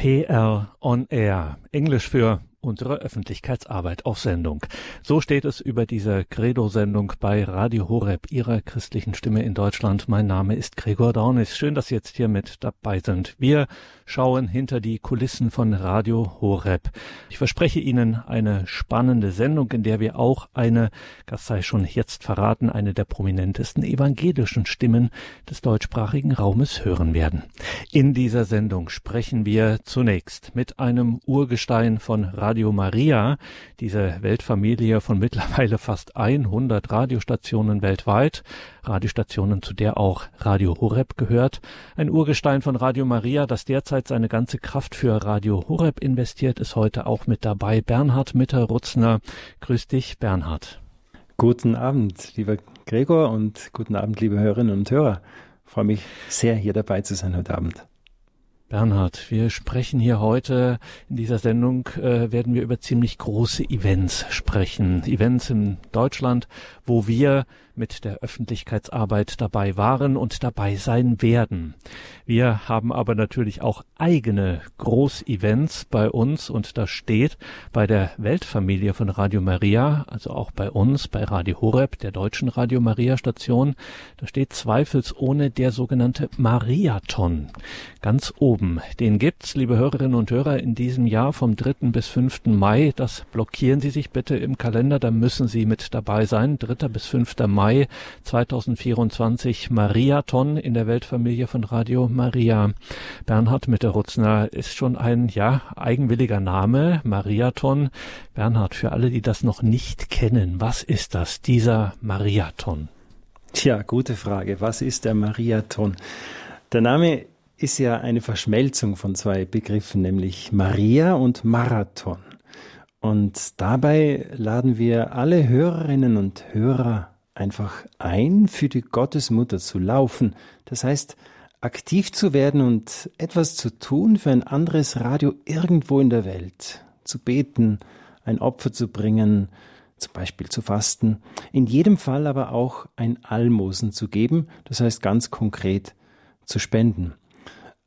PR on Air. Englisch für unsere Öffentlichkeitsarbeit auf Sendung. So steht es über diese Credo-Sendung bei Radio Horeb, Ihrer christlichen Stimme in Deutschland. Mein Name ist Gregor Dornis. Schön, dass Sie jetzt hier mit dabei sind. Wir schauen hinter die Kulissen von Radio Horeb. Ich verspreche Ihnen eine spannende Sendung, in der wir auch eine, das sei schon jetzt verraten, eine der prominentesten evangelischen Stimmen des deutschsprachigen Raumes hören werden. In dieser Sendung sprechen wir zunächst mit einem Urgestein von Radio Radio Maria, diese Weltfamilie von mittlerweile fast 100 Radiostationen weltweit, Radiostationen, zu der auch Radio Horeb gehört. Ein Urgestein von Radio Maria, das derzeit seine ganze Kraft für Radio Horeb investiert, ist heute auch mit dabei. Bernhard Mitter-Rutzner. Grüß dich, Bernhard. Guten Abend, lieber Gregor und guten Abend, liebe Hörerinnen und Hörer. Ich freue mich sehr, hier dabei zu sein heute Abend. Bernhard, wir sprechen hier heute in dieser Sendung, äh, werden wir über ziemlich große Events sprechen. Events in Deutschland, wo wir mit der Öffentlichkeitsarbeit dabei waren und dabei sein werden. Wir haben aber natürlich auch eigene Großevents bei uns und das steht bei der Weltfamilie von Radio Maria, also auch bei uns, bei Radio Horeb, der deutschen Radio Maria Station, da steht zweifelsohne der sogenannte Mariathon ganz oben. Den gibt's, liebe Hörerinnen und Hörer, in diesem Jahr vom 3. bis 5. Mai. Das blockieren Sie sich bitte im Kalender, da müssen Sie mit dabei sein. 3. bis 5. Mai 2024 Mariathon in der Weltfamilie von Radio Maria. Bernhard Mitterutzner ist schon ein, ja, eigenwilliger Name, Mariathon. Bernhard, für alle, die das noch nicht kennen, was ist das, dieser Mariathon? Tja, gute Frage. Was ist der Mariathon? Der Name ist ja eine Verschmelzung von zwei Begriffen, nämlich Maria und Marathon. Und dabei laden wir alle Hörerinnen und Hörer einfach ein, für die Gottesmutter zu laufen. Das heißt, aktiv zu werden und etwas zu tun für ein anderes Radio irgendwo in der Welt. Zu beten, ein Opfer zu bringen, zum Beispiel zu fasten. In jedem Fall aber auch ein Almosen zu geben, das heißt ganz konkret zu spenden.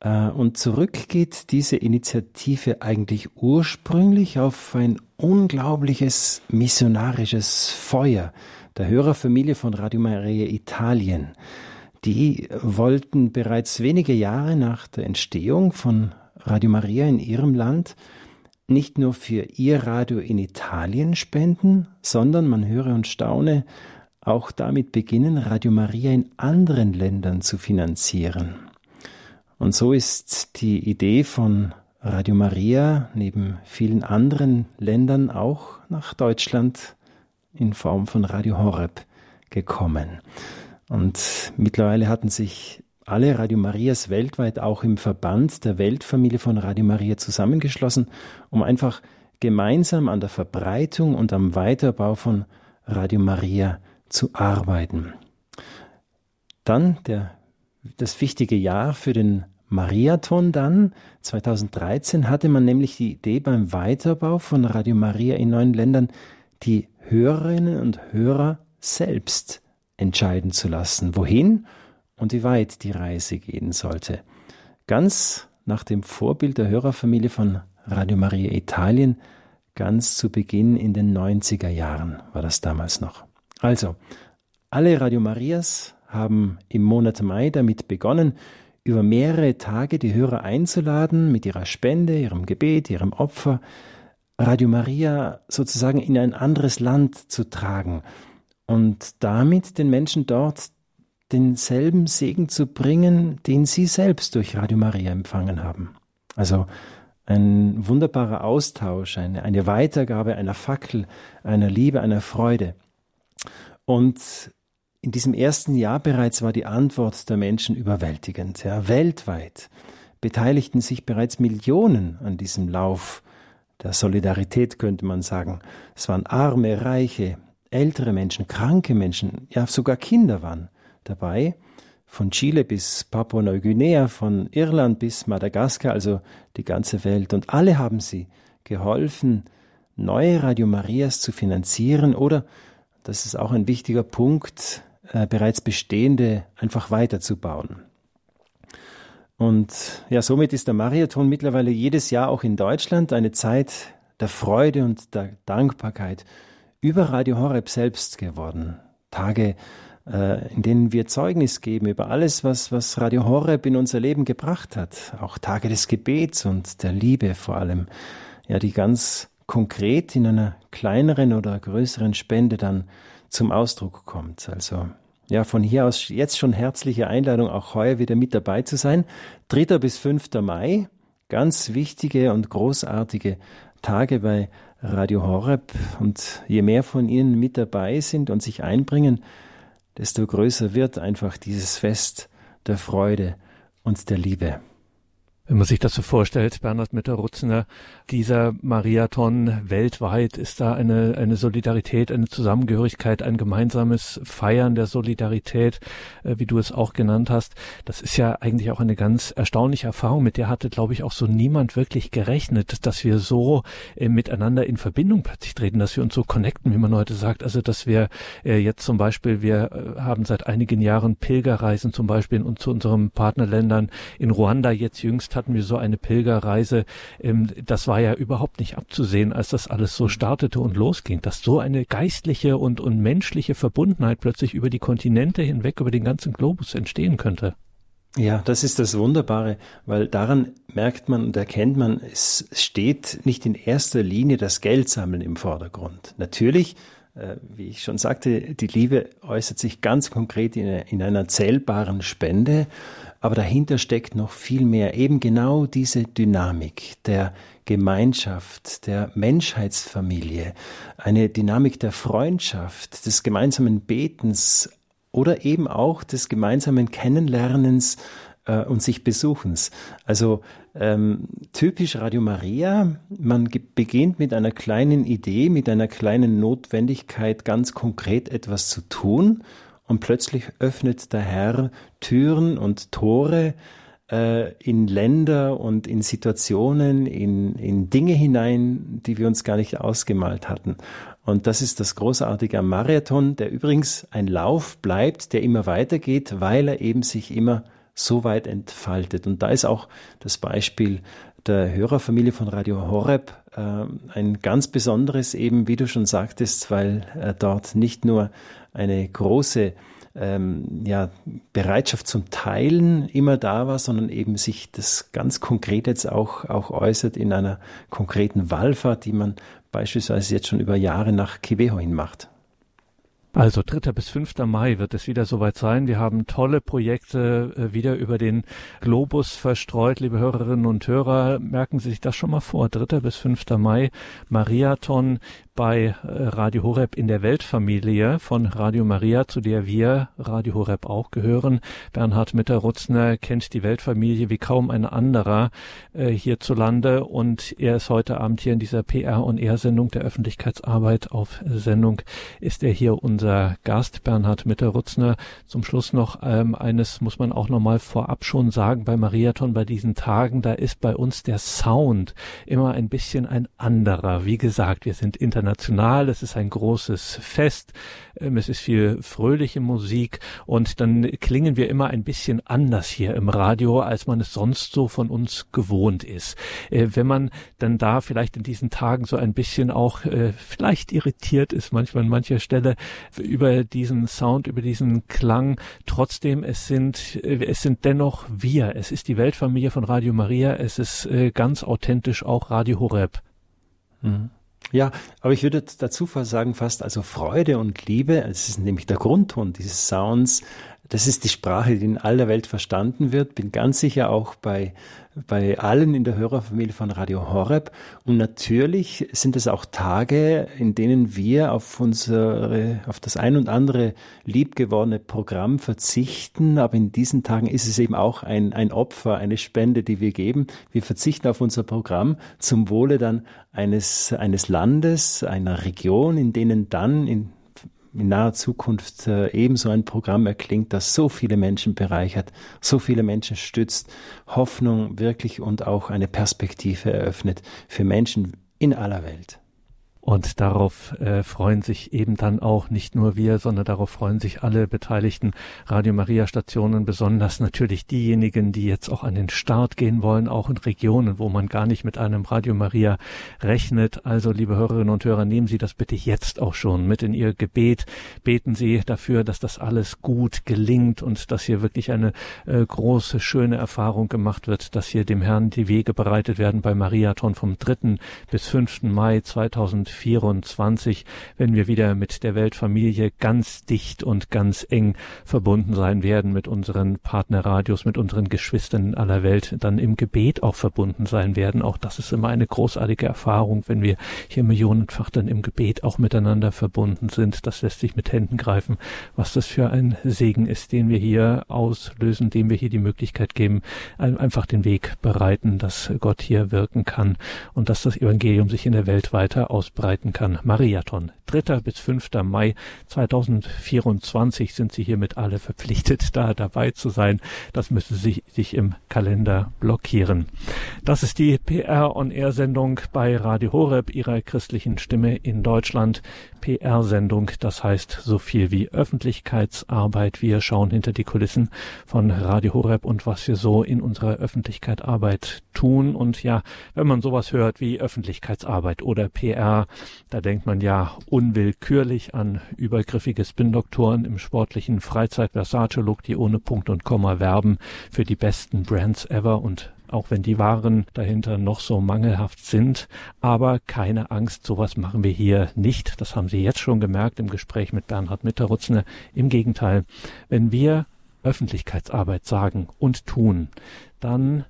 Äh, und zurück geht diese Initiative eigentlich ursprünglich auf ein unglaubliches missionarisches Feuer der Hörerfamilie von Radio Maria Italien. Die wollten bereits wenige Jahre nach der Entstehung von Radio Maria in ihrem Land nicht nur für ihr Radio in Italien spenden, sondern, man höre und staune, auch damit beginnen, Radio Maria in anderen Ländern zu finanzieren. Und so ist die Idee von Radio Maria neben vielen anderen Ländern auch nach Deutschland in Form von Radio Horeb gekommen. Und mittlerweile hatten sich alle Radio Marias weltweit auch im Verband der Weltfamilie von Radio Maria zusammengeschlossen, um einfach gemeinsam an der Verbreitung und am Weiterbau von Radio Maria zu arbeiten. Dann der das wichtige Jahr für den Mariathon dann. 2013 hatte man nämlich die Idee beim Weiterbau von Radio Maria in neuen Ländern, die Hörerinnen und Hörer selbst entscheiden zu lassen, wohin und wie weit die Reise gehen sollte. Ganz nach dem Vorbild der Hörerfamilie von Radio Maria Italien, ganz zu Beginn in den 90er Jahren war das damals noch. Also, alle Radio Marias haben im Monat Mai damit begonnen, über mehrere Tage die Hörer einzuladen, mit ihrer Spende, ihrem Gebet, ihrem Opfer, Radio Maria sozusagen in ein anderes Land zu tragen und damit den Menschen dort denselben Segen zu bringen, den sie selbst durch Radio Maria empfangen haben. Also ein wunderbarer Austausch, eine, eine Weitergabe einer Fackel, einer Liebe, einer Freude. Und in diesem ersten Jahr bereits war die Antwort der Menschen überwältigend. Ja, weltweit beteiligten sich bereits Millionen an diesem Lauf der Solidarität, könnte man sagen. Es waren arme, reiche, ältere Menschen, kranke Menschen, ja sogar Kinder waren dabei. Von Chile bis Papua-Neuguinea, von Irland bis Madagaskar, also die ganze Welt. Und alle haben sie geholfen, neue Radio Marias zu finanzieren oder, das ist auch ein wichtiger Punkt, äh, bereits bestehende einfach weiterzubauen. Und ja, somit ist der Marathon mittlerweile jedes Jahr auch in Deutschland eine Zeit der Freude und der Dankbarkeit über Radio Horeb selbst geworden. Tage, äh, in denen wir Zeugnis geben über alles, was, was Radio Horeb in unser Leben gebracht hat. Auch Tage des Gebets und der Liebe vor allem. Ja, die ganz konkret in einer kleineren oder größeren Spende dann zum Ausdruck kommt. Also ja, von hier aus jetzt schon herzliche Einladung, auch heuer wieder mit dabei zu sein. 3. bis 5. Mai, ganz wichtige und großartige Tage bei Radio Horeb. Und je mehr von Ihnen mit dabei sind und sich einbringen, desto größer wird einfach dieses Fest der Freude und der Liebe. Wenn man sich das so vorstellt, Bernhard Mütter-Rutzner, dieser Marathon weltweit, ist da eine, eine Solidarität, eine Zusammengehörigkeit, ein gemeinsames Feiern der Solidarität, äh, wie du es auch genannt hast. Das ist ja eigentlich auch eine ganz erstaunliche Erfahrung, mit der hatte, glaube ich, auch so niemand wirklich gerechnet, dass wir so äh, miteinander in Verbindung plötzlich treten, dass wir uns so connecten, wie man heute sagt. Also, dass wir äh, jetzt zum Beispiel, wir haben seit einigen Jahren Pilgerreisen zum Beispiel in, zu unseren Partnerländern in Ruanda jetzt jüngst hatten wir so eine Pilgerreise. Ähm, das war ja überhaupt nicht abzusehen, als das alles so startete und losging, dass so eine geistliche und, und menschliche Verbundenheit plötzlich über die Kontinente hinweg, über den ganzen Globus entstehen könnte. Ja, das ist das Wunderbare, weil daran merkt man und erkennt man, es steht nicht in erster Linie das Geldsammeln im Vordergrund. Natürlich, äh, wie ich schon sagte, die Liebe äußert sich ganz konkret in, in einer zählbaren Spende, aber dahinter steckt noch viel mehr, eben genau diese Dynamik der Gemeinschaft, der Menschheitsfamilie, eine Dynamik der Freundschaft, des gemeinsamen Betens oder eben auch des gemeinsamen Kennenlernens äh, und sich Besuchens. Also ähm, typisch Radio Maria, man beginnt mit einer kleinen Idee, mit einer kleinen Notwendigkeit, ganz konkret etwas zu tun und plötzlich öffnet der Herr Türen und Tore äh, in Länder und in Situationen, in, in Dinge hinein, die wir uns gar nicht ausgemalt hatten. Und das ist das Großartige am Marathon, der übrigens ein Lauf bleibt, der immer weitergeht, weil er eben sich immer so weit entfaltet. Und da ist auch das Beispiel der Hörerfamilie von Radio Horeb äh, ein ganz besonderes, eben wie du schon sagtest, weil äh, dort nicht nur eine große ähm, ja, Bereitschaft zum Teilen immer da war, sondern eben sich das ganz konkret jetzt auch, auch äußert in einer konkreten Wallfahrt, die man beispielsweise jetzt schon über Jahre nach Kiveho hin macht. Also 3. bis 5. Mai wird es wieder soweit sein. Wir haben tolle Projekte äh, wieder über den Globus verstreut. Liebe Hörerinnen und Hörer, merken Sie sich das schon mal vor. 3. bis 5. Mai, Mariathon bei äh, Radio Horeb in der Weltfamilie von Radio Maria, zu der wir Radio Horeb auch gehören. Bernhard Mitter-Rutzner kennt die Weltfamilie wie kaum ein anderer äh, hierzulande und er ist heute Abend hier in dieser PR- und R-Sendung der Öffentlichkeitsarbeit auf Sendung. Ist er hier unser Gast, Bernhard Mitter-Rutzner. Zum Schluss noch ähm, eines muss man auch nochmal vorab schon sagen, bei Mariathon, bei diesen Tagen, da ist bei uns der Sound immer ein bisschen ein anderer. Wie gesagt, wir sind international international, es ist ein großes Fest, ähm, es ist viel fröhliche Musik und dann klingen wir immer ein bisschen anders hier im Radio, als man es sonst so von uns gewohnt ist. Äh, wenn man dann da vielleicht in diesen Tagen so ein bisschen auch äh, vielleicht irritiert ist, manchmal an mancher Stelle über diesen Sound, über diesen Klang, trotzdem es sind, äh, es sind dennoch wir. Es ist die Weltfamilie von Radio Maria, es ist ganz authentisch auch Radio Horeb. Mhm. Ja, aber ich würde dazu sagen fast, also Freude und Liebe, es ist nämlich der Grundton dieses Sounds, das ist die Sprache, die in aller Welt verstanden wird. Bin ganz sicher auch bei, bei allen in der Hörerfamilie von Radio Horeb. Und natürlich sind es auch Tage, in denen wir auf unsere, auf das ein und andere liebgewordene Programm verzichten. Aber in diesen Tagen ist es eben auch ein, ein Opfer, eine Spende, die wir geben. Wir verzichten auf unser Programm zum Wohle dann eines, eines Landes, einer Region, in denen dann in in naher Zukunft äh, ebenso ein Programm erklingt, das so viele Menschen bereichert, so viele Menschen stützt, Hoffnung wirklich und auch eine Perspektive eröffnet für Menschen in aller Welt. Und darauf äh, freuen sich eben dann auch nicht nur wir, sondern darauf freuen sich alle beteiligten Radio Maria Stationen, besonders natürlich diejenigen, die jetzt auch an den Start gehen wollen, auch in Regionen, wo man gar nicht mit einem Radio Maria rechnet. Also, liebe Hörerinnen und Hörer, nehmen Sie das bitte jetzt auch schon mit in Ihr Gebet. Beten Sie dafür, dass das alles gut gelingt und dass hier wirklich eine äh, große, schöne Erfahrung gemacht wird, dass hier dem Herrn die Wege bereitet werden bei Mariathon vom 3. bis 5. Mai 2000 2024, wenn wir wieder mit der Weltfamilie ganz dicht und ganz eng verbunden sein werden, mit unseren Partnerradios, mit unseren Geschwistern in aller Welt, dann im Gebet auch verbunden sein werden. Auch das ist immer eine großartige Erfahrung, wenn wir hier millionenfach dann im Gebet auch miteinander verbunden sind. Das lässt sich mit Händen greifen, was das für ein Segen ist, den wir hier auslösen, dem wir hier die Möglichkeit geben, einfach den Weg bereiten, dass Gott hier wirken kann und dass das Evangelium sich in der Welt weiter ausbreitet verbreiten kann. Mariathon, 3. bis 5. Mai 2024 sind Sie hiermit alle verpflichtet, da dabei zu sein. Das müssen Sie sich im Kalender blockieren. Das ist die PR-on-Air-Sendung bei Radio Horeb, Ihrer christlichen Stimme in Deutschland. PR-Sendung, das heißt so viel wie Öffentlichkeitsarbeit. Wir schauen hinter die Kulissen von Radio Horeb und was wir so in unserer Öffentlichkeitsarbeit tun. Und ja, wenn man sowas hört wie Öffentlichkeitsarbeit oder PR, da denkt man ja unwillkürlich an übergriffige Spin-Doktoren im sportlichen Freizeit-Versace-Look, die ohne Punkt und Komma werben für die besten Brands ever und auch wenn die Waren dahinter noch so mangelhaft sind. Aber keine Angst, sowas machen wir hier nicht. Das haben Sie jetzt schon gemerkt im Gespräch mit Bernhard Mitterrutzner. Im Gegenteil, wenn wir Öffentlichkeitsarbeit sagen und tun, dann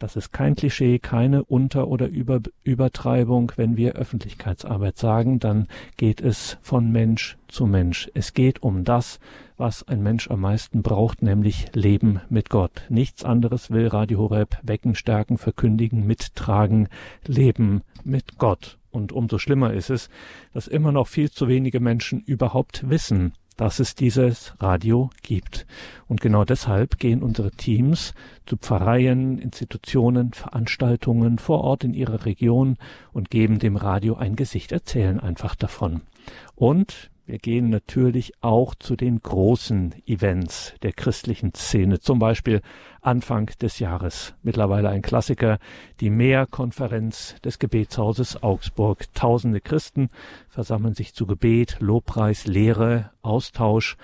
das ist kein Klischee, keine Unter- oder Über Übertreibung. Wenn wir Öffentlichkeitsarbeit sagen, dann geht es von Mensch zu Mensch. Es geht um das, was ein Mensch am meisten braucht, nämlich Leben mit Gott. Nichts anderes will Radio Horeb wecken, stärken, verkündigen, mittragen, Leben mit Gott. Und umso schlimmer ist es, dass immer noch viel zu wenige Menschen überhaupt wissen, dass es dieses Radio gibt. Und genau deshalb gehen unsere Teams zu Pfarreien, Institutionen, Veranstaltungen vor Ort in ihrer Region und geben dem Radio ein Gesicht, erzählen einfach davon. Und wir gehen natürlich auch zu den großen Events der christlichen Szene, zum Beispiel Anfang des Jahres. Mittlerweile ein Klassiker, die Mehrkonferenz des Gebetshauses Augsburg. Tausende Christen versammeln sich zu Gebet, Lobpreis, Lehre, Austausch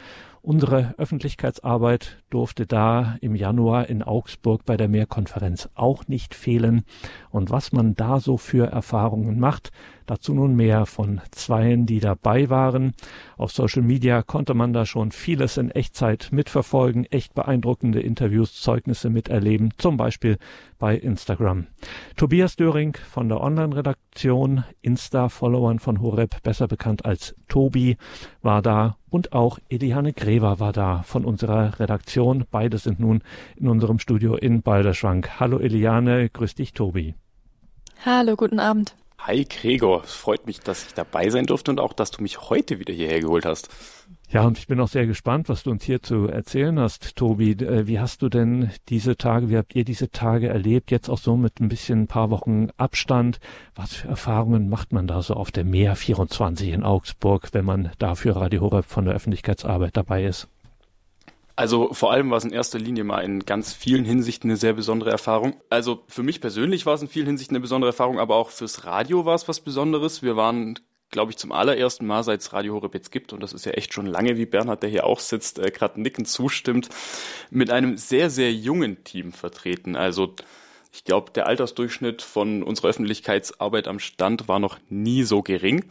Unsere Öffentlichkeitsarbeit durfte da im Januar in Augsburg bei der Mehrkonferenz auch nicht fehlen. Und was man da so für Erfahrungen macht, dazu nun mehr von Zweien, die dabei waren. Auf Social Media konnte man da schon vieles in Echtzeit mitverfolgen, echt beeindruckende Interviews, Zeugnisse miterleben, zum Beispiel bei Instagram. Tobias Döring von der Online-Redaktion, Insta-Followern von Horeb, besser bekannt als Tobi, war da und auch Eliane Grever war da von unserer Redaktion. Beide sind nun in unserem Studio in Balderschwank. Hallo Eliane, grüß dich Tobi. Hallo, guten Abend. Hi Gregor, es freut mich, dass ich dabei sein durfte und auch, dass du mich heute wieder hierher geholt hast. Ja, und ich bin auch sehr gespannt, was du uns hier zu erzählen hast, Tobi. Äh, wie hast du denn diese Tage, wie habt ihr diese Tage erlebt? Jetzt auch so mit ein bisschen ein paar Wochen Abstand. Was für Erfahrungen macht man da so auf der Meer 24 in Augsburg, wenn man dafür Radio Horeb von der Öffentlichkeitsarbeit dabei ist? Also vor allem war es in erster Linie mal in ganz vielen Hinsichten eine sehr besondere Erfahrung. Also für mich persönlich war es in vielen Hinsichten eine besondere Erfahrung, aber auch fürs Radio war es was Besonderes. Wir waren, glaube ich, zum allerersten Mal, seit es Radio Horeb jetzt gibt, und das ist ja echt schon lange, wie Bernhard, der hier auch sitzt, äh, gerade nickend zustimmt, mit einem sehr, sehr jungen Team vertreten. Also ich glaube, der Altersdurchschnitt von unserer Öffentlichkeitsarbeit am Stand war noch nie so gering.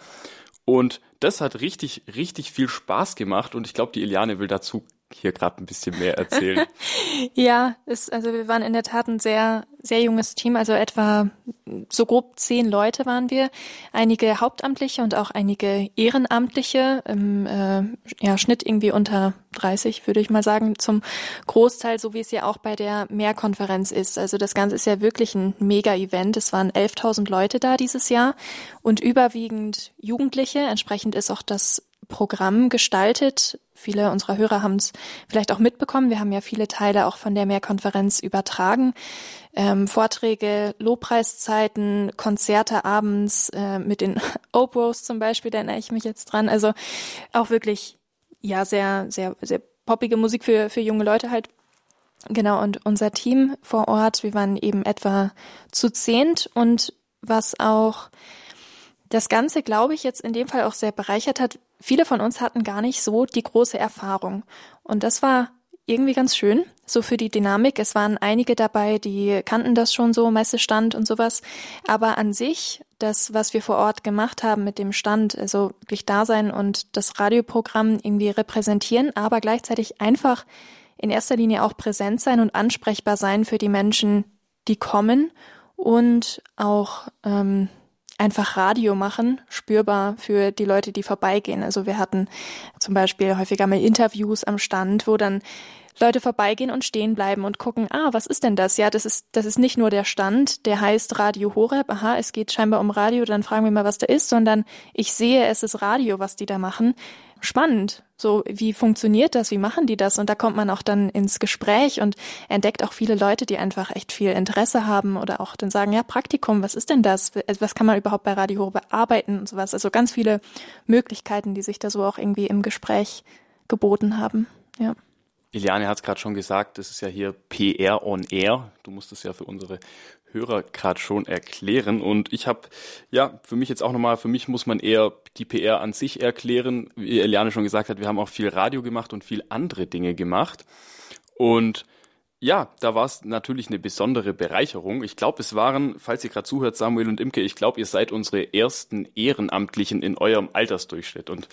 Und das hat richtig, richtig viel Spaß gemacht und ich glaube, die Eliane will dazu hier gerade ein bisschen mehr erzählen. ja, ist, also wir waren in der Tat ein sehr, sehr junges Team, also etwa so grob zehn Leute waren wir, einige Hauptamtliche und auch einige Ehrenamtliche, im äh, ja, Schnitt irgendwie unter 30, würde ich mal sagen, zum Großteil, so wie es ja auch bei der Mehrkonferenz ist. Also das Ganze ist ja wirklich ein Mega-Event. Es waren 11.000 Leute da dieses Jahr und überwiegend Jugendliche. Entsprechend ist auch das Programm gestaltet. Viele unserer Hörer haben es vielleicht auch mitbekommen. Wir haben ja viele Teile auch von der Mehrkonferenz übertragen. Ähm, Vorträge, Lobpreiszeiten, Konzerte abends äh, mit den Opros zum Beispiel, da erinnere ich mich jetzt dran. Also auch wirklich, ja, sehr, sehr, sehr poppige Musik für, für junge Leute halt. Genau, und unser Team vor Ort, wir waren eben etwa zu zehnt und was auch das Ganze, glaube ich, jetzt in dem Fall auch sehr bereichert hat. Viele von uns hatten gar nicht so die große Erfahrung. Und das war irgendwie ganz schön, so für die Dynamik. Es waren einige dabei, die kannten das schon so, Messestand und sowas. Aber an sich, das, was wir vor Ort gemacht haben mit dem Stand, also wirklich da sein und das Radioprogramm irgendwie repräsentieren, aber gleichzeitig einfach in erster Linie auch präsent sein und ansprechbar sein für die Menschen, die kommen und auch ähm, einfach Radio machen, spürbar für die Leute, die vorbeigehen. Also wir hatten zum Beispiel häufiger mal Interviews am Stand, wo dann Leute vorbeigehen und stehen bleiben und gucken, ah, was ist denn das? Ja, das ist, das ist nicht nur der Stand, der heißt Radio Horeb, aha, es geht scheinbar um Radio, dann fragen wir mal, was da ist, sondern ich sehe, es ist Radio, was die da machen spannend. So, wie funktioniert das? Wie machen die das? Und da kommt man auch dann ins Gespräch und entdeckt auch viele Leute, die einfach echt viel Interesse haben oder auch dann sagen, ja, Praktikum, was ist denn das? Was kann man überhaupt bei Radio Horeb arbeiten und sowas? Also ganz viele Möglichkeiten, die sich da so auch irgendwie im Gespräch geboten haben. Ja. Iliane hat es gerade schon gesagt, das ist ja hier PR on Air. Du musst es ja für unsere Hörer gerade schon erklären. Und ich habe, ja, für mich jetzt auch nochmal, für mich muss man eher die PR an sich erklären. Wie Eliane schon gesagt hat, wir haben auch viel Radio gemacht und viel andere Dinge gemacht. Und ja, da war es natürlich eine besondere Bereicherung. Ich glaube, es waren, falls ihr gerade zuhört, Samuel und Imke, ich glaube, ihr seid unsere ersten Ehrenamtlichen in eurem Altersdurchschnitt. Und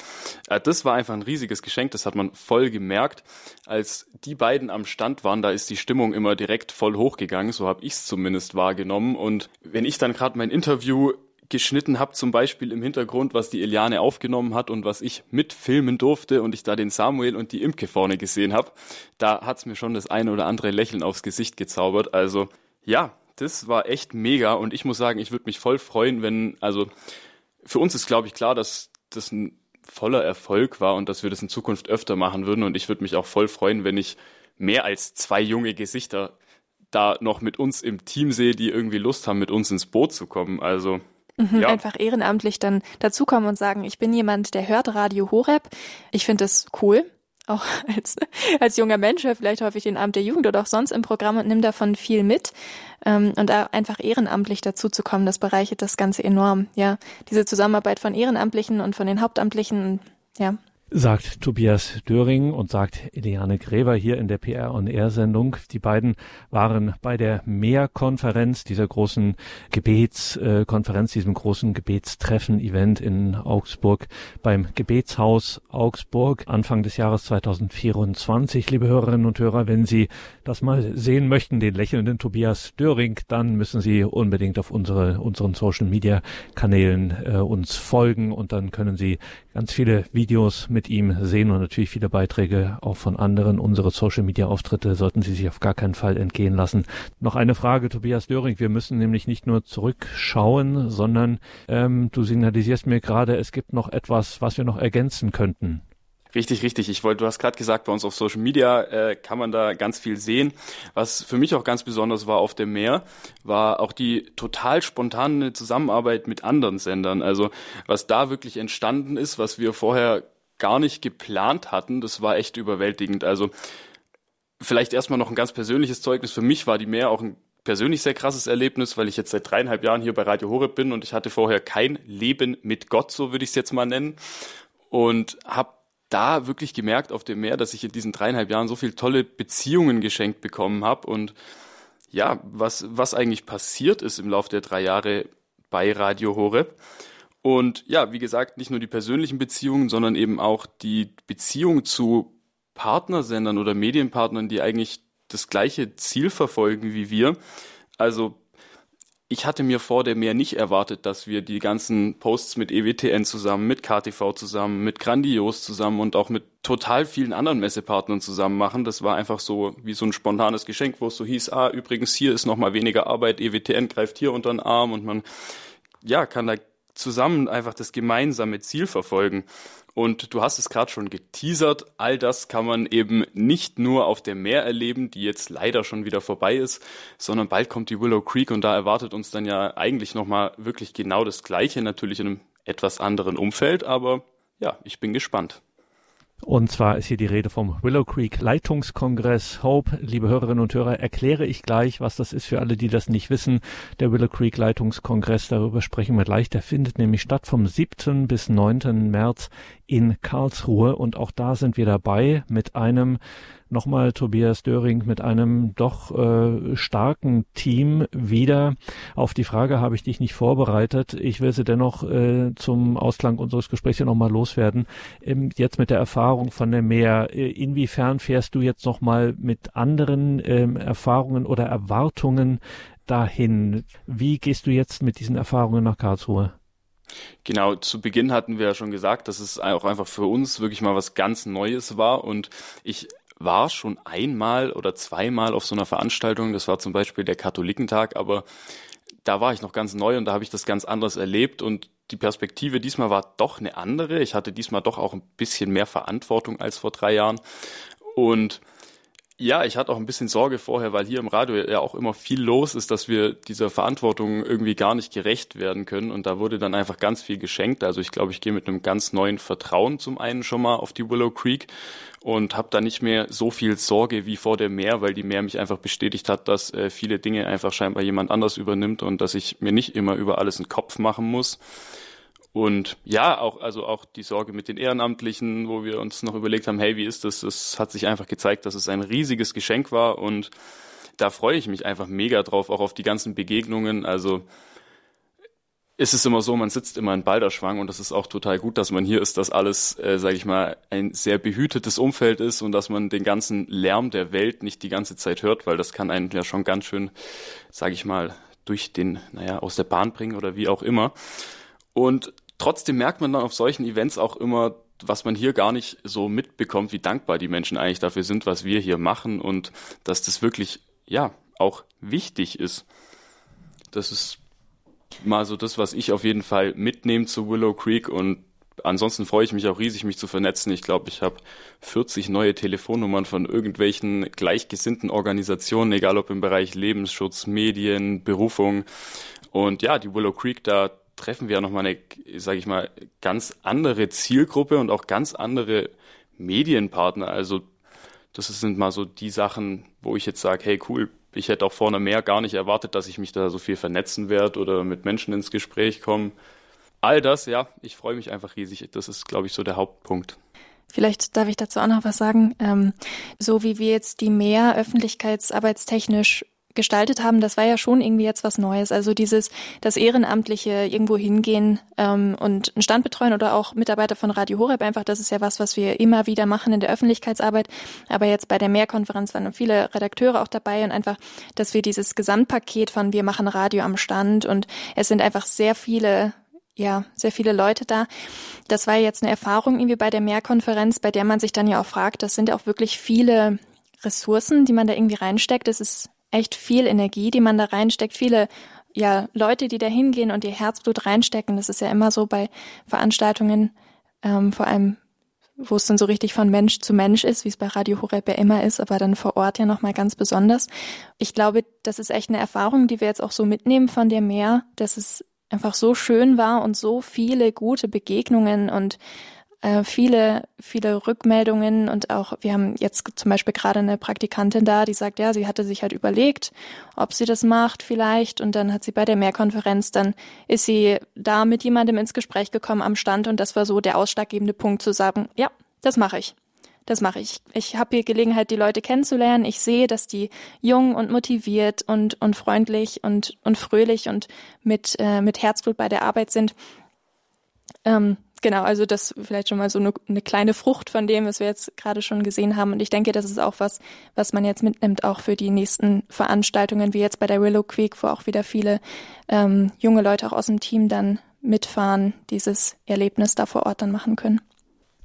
äh, das war einfach ein riesiges Geschenk, das hat man voll gemerkt. Als die beiden am Stand waren, da ist die Stimmung immer direkt voll hochgegangen, so habe ich es zumindest wahrgenommen. Und wenn ich dann gerade mein Interview geschnitten habe, zum Beispiel im Hintergrund, was die Eliane aufgenommen hat und was ich mitfilmen durfte und ich da den Samuel und die Imke vorne gesehen habe, da hat's mir schon das eine oder andere Lächeln aufs Gesicht gezaubert. Also ja, das war echt mega und ich muss sagen, ich würde mich voll freuen, wenn, also für uns ist, glaube ich, klar, dass das ein voller Erfolg war und dass wir das in Zukunft öfter machen würden und ich würde mich auch voll freuen, wenn ich mehr als zwei junge Gesichter da noch mit uns im Team sehe, die irgendwie Lust haben, mit uns ins Boot zu kommen. Also Mhm, ja. Einfach ehrenamtlich dann dazukommen und sagen, ich bin jemand, der hört Radio Horeb. Ich finde das cool. Auch als, als junger Mensch vielleicht häufig den Abend der Jugend oder auch sonst im Programm und nimm davon viel mit. Ähm, und da einfach ehrenamtlich dazuzukommen, das bereichert das Ganze enorm. Ja, diese Zusammenarbeit von Ehrenamtlichen und von den Hauptamtlichen, ja, sagt Tobias Döring und sagt Eliane Gräber hier in der PR on Air Sendung. Die beiden waren bei der Mehrkonferenz, dieser großen Gebetskonferenz, diesem großen Gebetstreffen Event in Augsburg beim Gebetshaus Augsburg Anfang des Jahres 2024. Liebe Hörerinnen und Hörer, wenn Sie das mal sehen möchten, den lächelnden Tobias Döring, dann müssen Sie unbedingt auf unsere, unseren Social Media Kanälen äh, uns folgen und dann können Sie ganz viele Videos mit ihm sehen und natürlich viele Beiträge auch von anderen. Unsere Social Media Auftritte sollten Sie sich auf gar keinen Fall entgehen lassen. Noch eine Frage, Tobias Döring. Wir müssen nämlich nicht nur zurückschauen, sondern ähm, du signalisierst mir gerade, es gibt noch etwas, was wir noch ergänzen könnten. Richtig, richtig. Ich wollte, du hast gerade gesagt, bei uns auf Social Media äh, kann man da ganz viel sehen. Was für mich auch ganz besonders war auf dem Meer, war auch die total spontane Zusammenarbeit mit anderen Sendern. Also was da wirklich entstanden ist, was wir vorher gar nicht geplant hatten, das war echt überwältigend. Also vielleicht erstmal noch ein ganz persönliches Zeugnis. Für mich war die Meer auch ein persönlich sehr krasses Erlebnis, weil ich jetzt seit dreieinhalb Jahren hier bei Radio Horeb bin und ich hatte vorher kein Leben mit Gott, so würde ich es jetzt mal nennen. Und habe da wirklich gemerkt auf dem Meer, dass ich in diesen dreieinhalb Jahren so viele tolle Beziehungen geschenkt bekommen habe und ja, was, was eigentlich passiert ist im Laufe der drei Jahre bei Radio Horeb. Und ja, wie gesagt, nicht nur die persönlichen Beziehungen, sondern eben auch die Beziehung zu Partnersendern oder Medienpartnern, die eigentlich das gleiche Ziel verfolgen wie wir. Also ich hatte mir vor der Mehr nicht erwartet, dass wir die ganzen Posts mit EWTN zusammen, mit KTV zusammen, mit Grandios zusammen und auch mit total vielen anderen Messepartnern zusammen machen. Das war einfach so wie so ein spontanes Geschenk, wo es so hieß, ah, übrigens hier ist nochmal weniger Arbeit, EWTN greift hier unter den Arm und man, ja, kann da zusammen einfach das gemeinsame Ziel verfolgen. Und du hast es gerade schon geteasert, all das kann man eben nicht nur auf dem Meer erleben, die jetzt leider schon wieder vorbei ist, sondern bald kommt die Willow Creek und da erwartet uns dann ja eigentlich nochmal wirklich genau das Gleiche, natürlich in einem etwas anderen Umfeld, aber ja, ich bin gespannt. Und zwar ist hier die Rede vom Willow Creek Leitungskongress. Hope, liebe Hörerinnen und Hörer, erkläre ich gleich, was das ist für alle, die das nicht wissen. Der Willow Creek Leitungskongress, darüber sprechen wir gleich. Der findet nämlich statt vom 7. bis 9. März in Karlsruhe. Und auch da sind wir dabei mit einem nochmal Tobias Döring mit einem doch äh, starken Team wieder. Auf die Frage habe ich dich nicht vorbereitet. Ich will sie dennoch äh, zum Ausklang unseres Gesprächs hier nochmal loswerden. Ähm, jetzt mit der Erfahrung von der Meer, äh, inwiefern fährst du jetzt nochmal mit anderen ähm, Erfahrungen oder Erwartungen dahin? Wie gehst du jetzt mit diesen Erfahrungen nach Karlsruhe? Genau, zu Beginn hatten wir ja schon gesagt, dass es auch einfach für uns wirklich mal was ganz Neues war und ich war schon einmal oder zweimal auf so einer Veranstaltung. Das war zum Beispiel der Katholikentag, aber da war ich noch ganz neu und da habe ich das ganz anders erlebt und die Perspektive diesmal war doch eine andere. Ich hatte diesmal doch auch ein bisschen mehr Verantwortung als vor drei Jahren und ja, ich hatte auch ein bisschen Sorge vorher, weil hier im Radio ja auch immer viel los ist, dass wir dieser Verantwortung irgendwie gar nicht gerecht werden können. Und da wurde dann einfach ganz viel geschenkt. Also ich glaube, ich gehe mit einem ganz neuen Vertrauen zum einen schon mal auf die Willow Creek und habe da nicht mehr so viel Sorge wie vor der Meer, weil die Meer mich einfach bestätigt hat, dass äh, viele Dinge einfach scheinbar jemand anders übernimmt und dass ich mir nicht immer über alles einen Kopf machen muss. Und ja, auch, also auch die Sorge mit den Ehrenamtlichen, wo wir uns noch überlegt haben, hey, wie ist das? Es hat sich einfach gezeigt, dass es ein riesiges Geschenk war und da freue ich mich einfach mega drauf, auch auf die ganzen Begegnungen. Also ist es immer so, man sitzt immer in Balderschwang und das ist auch total gut, dass man hier ist, dass alles, äh, sage ich mal, ein sehr behütetes Umfeld ist und dass man den ganzen Lärm der Welt nicht die ganze Zeit hört, weil das kann einen ja schon ganz schön, sage ich mal, durch den, naja, aus der Bahn bringen oder wie auch immer. Und trotzdem merkt man dann auf solchen Events auch immer, was man hier gar nicht so mitbekommt, wie dankbar die Menschen eigentlich dafür sind, was wir hier machen und dass das wirklich, ja, auch wichtig ist. Das ist mal so das, was ich auf jeden Fall mitnehme zu Willow Creek und ansonsten freue ich mich auch riesig, mich zu vernetzen. Ich glaube, ich habe 40 neue Telefonnummern von irgendwelchen gleichgesinnten Organisationen, egal ob im Bereich Lebensschutz, Medien, Berufung. Und ja, die Willow Creek, da treffen wir ja nochmal eine, sage ich mal, ganz andere Zielgruppe und auch ganz andere Medienpartner. Also das sind mal so die Sachen, wo ich jetzt sage, hey cool, ich hätte auch vorne mehr gar nicht erwartet, dass ich mich da so viel vernetzen werde oder mit Menschen ins Gespräch komme. All das, ja, ich freue mich einfach riesig. Das ist, glaube ich, so der Hauptpunkt. Vielleicht darf ich dazu auch noch was sagen. Ähm, so wie wir jetzt die mehr öffentlichkeitsarbeitstechnisch gestaltet haben, das war ja schon irgendwie jetzt was Neues. Also dieses, das Ehrenamtliche irgendwo hingehen ähm, und einen Stand betreuen oder auch Mitarbeiter von Radio Horeb einfach, das ist ja was, was wir immer wieder machen in der Öffentlichkeitsarbeit. Aber jetzt bei der Mehrkonferenz waren viele Redakteure auch dabei und einfach, dass wir dieses Gesamtpaket von wir machen Radio am Stand und es sind einfach sehr viele ja, sehr viele Leute da. Das war jetzt eine Erfahrung irgendwie bei der Mehrkonferenz, bei der man sich dann ja auch fragt, das sind auch wirklich viele Ressourcen, die man da irgendwie reinsteckt. Es ist echt viel Energie, die man da reinsteckt, viele ja, Leute, die da hingehen und ihr Herzblut reinstecken. Das ist ja immer so bei Veranstaltungen, ähm, vor allem, wo es dann so richtig von Mensch zu Mensch ist, wie es bei Radio Horeb ja immer ist, aber dann vor Ort ja nochmal ganz besonders. Ich glaube, das ist echt eine Erfahrung, die wir jetzt auch so mitnehmen von der Meer, dass es einfach so schön war und so viele gute Begegnungen und äh, viele, viele Rückmeldungen und auch, wir haben jetzt zum Beispiel gerade eine Praktikantin da, die sagt, ja, sie hatte sich halt überlegt, ob sie das macht vielleicht und dann hat sie bei der Mehrkonferenz, dann ist sie da mit jemandem ins Gespräch gekommen am Stand und das war so der ausschlaggebende Punkt zu sagen, ja, das mache ich. Das mache ich. Ich habe hier Gelegenheit, die Leute kennenzulernen. Ich sehe, dass die jung und motiviert und, und freundlich und, und fröhlich und mit, äh, mit Herzblut bei der Arbeit sind. Ähm, Genau, also das vielleicht schon mal so eine, eine, kleine Frucht von dem, was wir jetzt gerade schon gesehen haben. Und ich denke, das ist auch was, was man jetzt mitnimmt, auch für die nächsten Veranstaltungen, wie jetzt bei der Willow Creek, wo auch wieder viele ähm, junge Leute auch aus dem Team dann mitfahren, dieses Erlebnis da vor Ort dann machen können.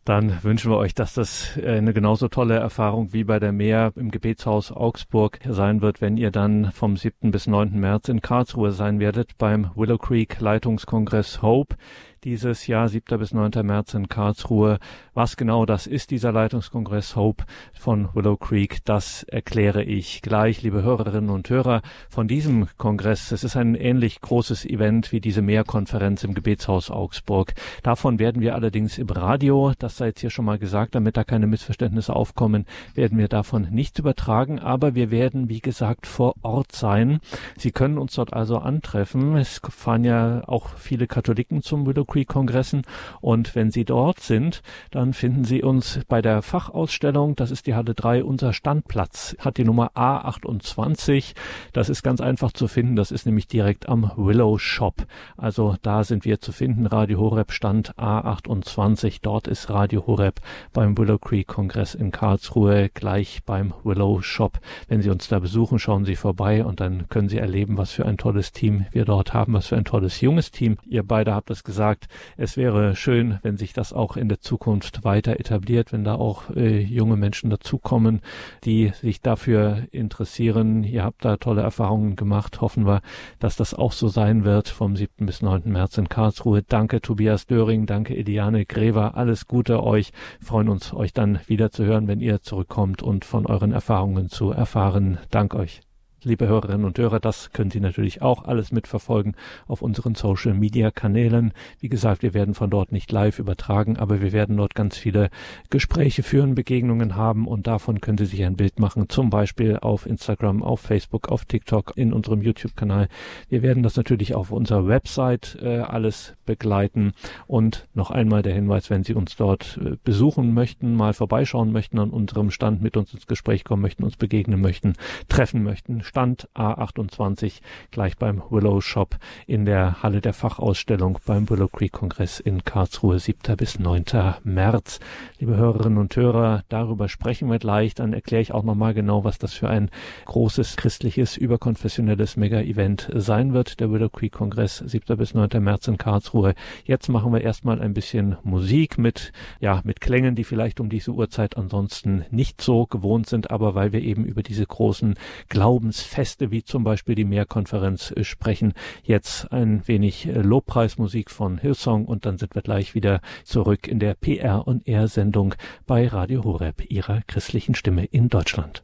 Dann wünschen wir euch, dass das äh, eine genauso tolle Erfahrung wie bei der Meer im Gebetshaus Augsburg sein wird, wenn ihr dann vom 7. bis 9. März in Karlsruhe sein werdet beim Willow Creek Leitungskongress Hope. Dieses Jahr, 7. bis 9. März in Karlsruhe. Was genau das ist, dieser Leitungskongress Hope von Willow Creek, das erkläre ich gleich, liebe Hörerinnen und Hörer, von diesem Kongress. Es ist ein ähnlich großes Event wie diese Mehrkonferenz im Gebetshaus Augsburg. Davon werden wir allerdings im Radio, das sei jetzt hier schon mal gesagt, damit da keine Missverständnisse aufkommen, werden wir davon nichts übertragen, aber wir werden, wie gesagt, vor Ort sein. Sie können uns dort also antreffen. Es fahren ja auch viele Katholiken zum Willow Creek Kongressen und wenn Sie dort sind, dann finden Sie uns bei der Fachausstellung, das ist die Halle 3, unser Standplatz, hat die Nummer A28. Das ist ganz einfach zu finden, das ist nämlich direkt am Willow Shop. Also da sind wir zu finden, Radio Horeb Stand A28. Dort ist Radio Horeb beim Willow Creek Kongress in Karlsruhe, gleich beim Willow Shop. Wenn Sie uns da besuchen, schauen Sie vorbei und dann können Sie erleben, was für ein tolles Team wir dort haben, was für ein tolles junges Team. Ihr beide habt es gesagt, es wäre schön, wenn sich das auch in der Zukunft weiter etabliert, wenn da auch äh, junge Menschen dazukommen, die sich dafür interessieren. Ihr habt da tolle Erfahrungen gemacht. Hoffen wir, dass das auch so sein wird vom 7. bis 9. März in Karlsruhe. Danke Tobias Döring, danke Eliane Grever. Alles Gute euch. freuen uns, euch dann wieder zu hören, wenn ihr zurückkommt und von euren Erfahrungen zu erfahren. Dank euch liebe Hörerinnen und Hörer, das können Sie natürlich auch alles mitverfolgen auf unseren Social Media Kanälen. Wie gesagt, wir werden von dort nicht live übertragen, aber wir werden dort ganz viele Gespräche führen, Begegnungen haben und davon können Sie sich ein Bild machen, zum Beispiel auf Instagram, auf Facebook, auf TikTok, in unserem YouTube-Kanal. Wir werden das natürlich auf unserer Website äh, alles begleiten und noch einmal der Hinweis, wenn Sie uns dort äh, besuchen möchten, mal vorbeischauen möchten an unserem Stand, mit uns ins Gespräch kommen möchten, uns begegnen möchten, treffen möchten, Stand A28 gleich beim Willow Shop in der Halle der Fachausstellung beim Willow Creek Kongress in Karlsruhe 7. bis 9. März. Liebe Hörerinnen und Hörer, darüber sprechen wir gleich. Dann erkläre ich auch nochmal genau, was das für ein großes christliches, überkonfessionelles Mega-Event sein wird. Der Willow Creek Kongress 7. bis 9. März in Karlsruhe. Jetzt machen wir erstmal ein bisschen Musik mit, ja, mit Klängen, die vielleicht um diese Uhrzeit ansonsten nicht so gewohnt sind, aber weil wir eben über diese großen Glaubens Feste wie zum Beispiel die Mehrkonferenz äh, sprechen. Jetzt ein wenig äh, Lobpreismusik von Hillsong und dann sind wir gleich wieder zurück in der PR und R Sendung bei Radio Horeb, ihrer christlichen Stimme in Deutschland.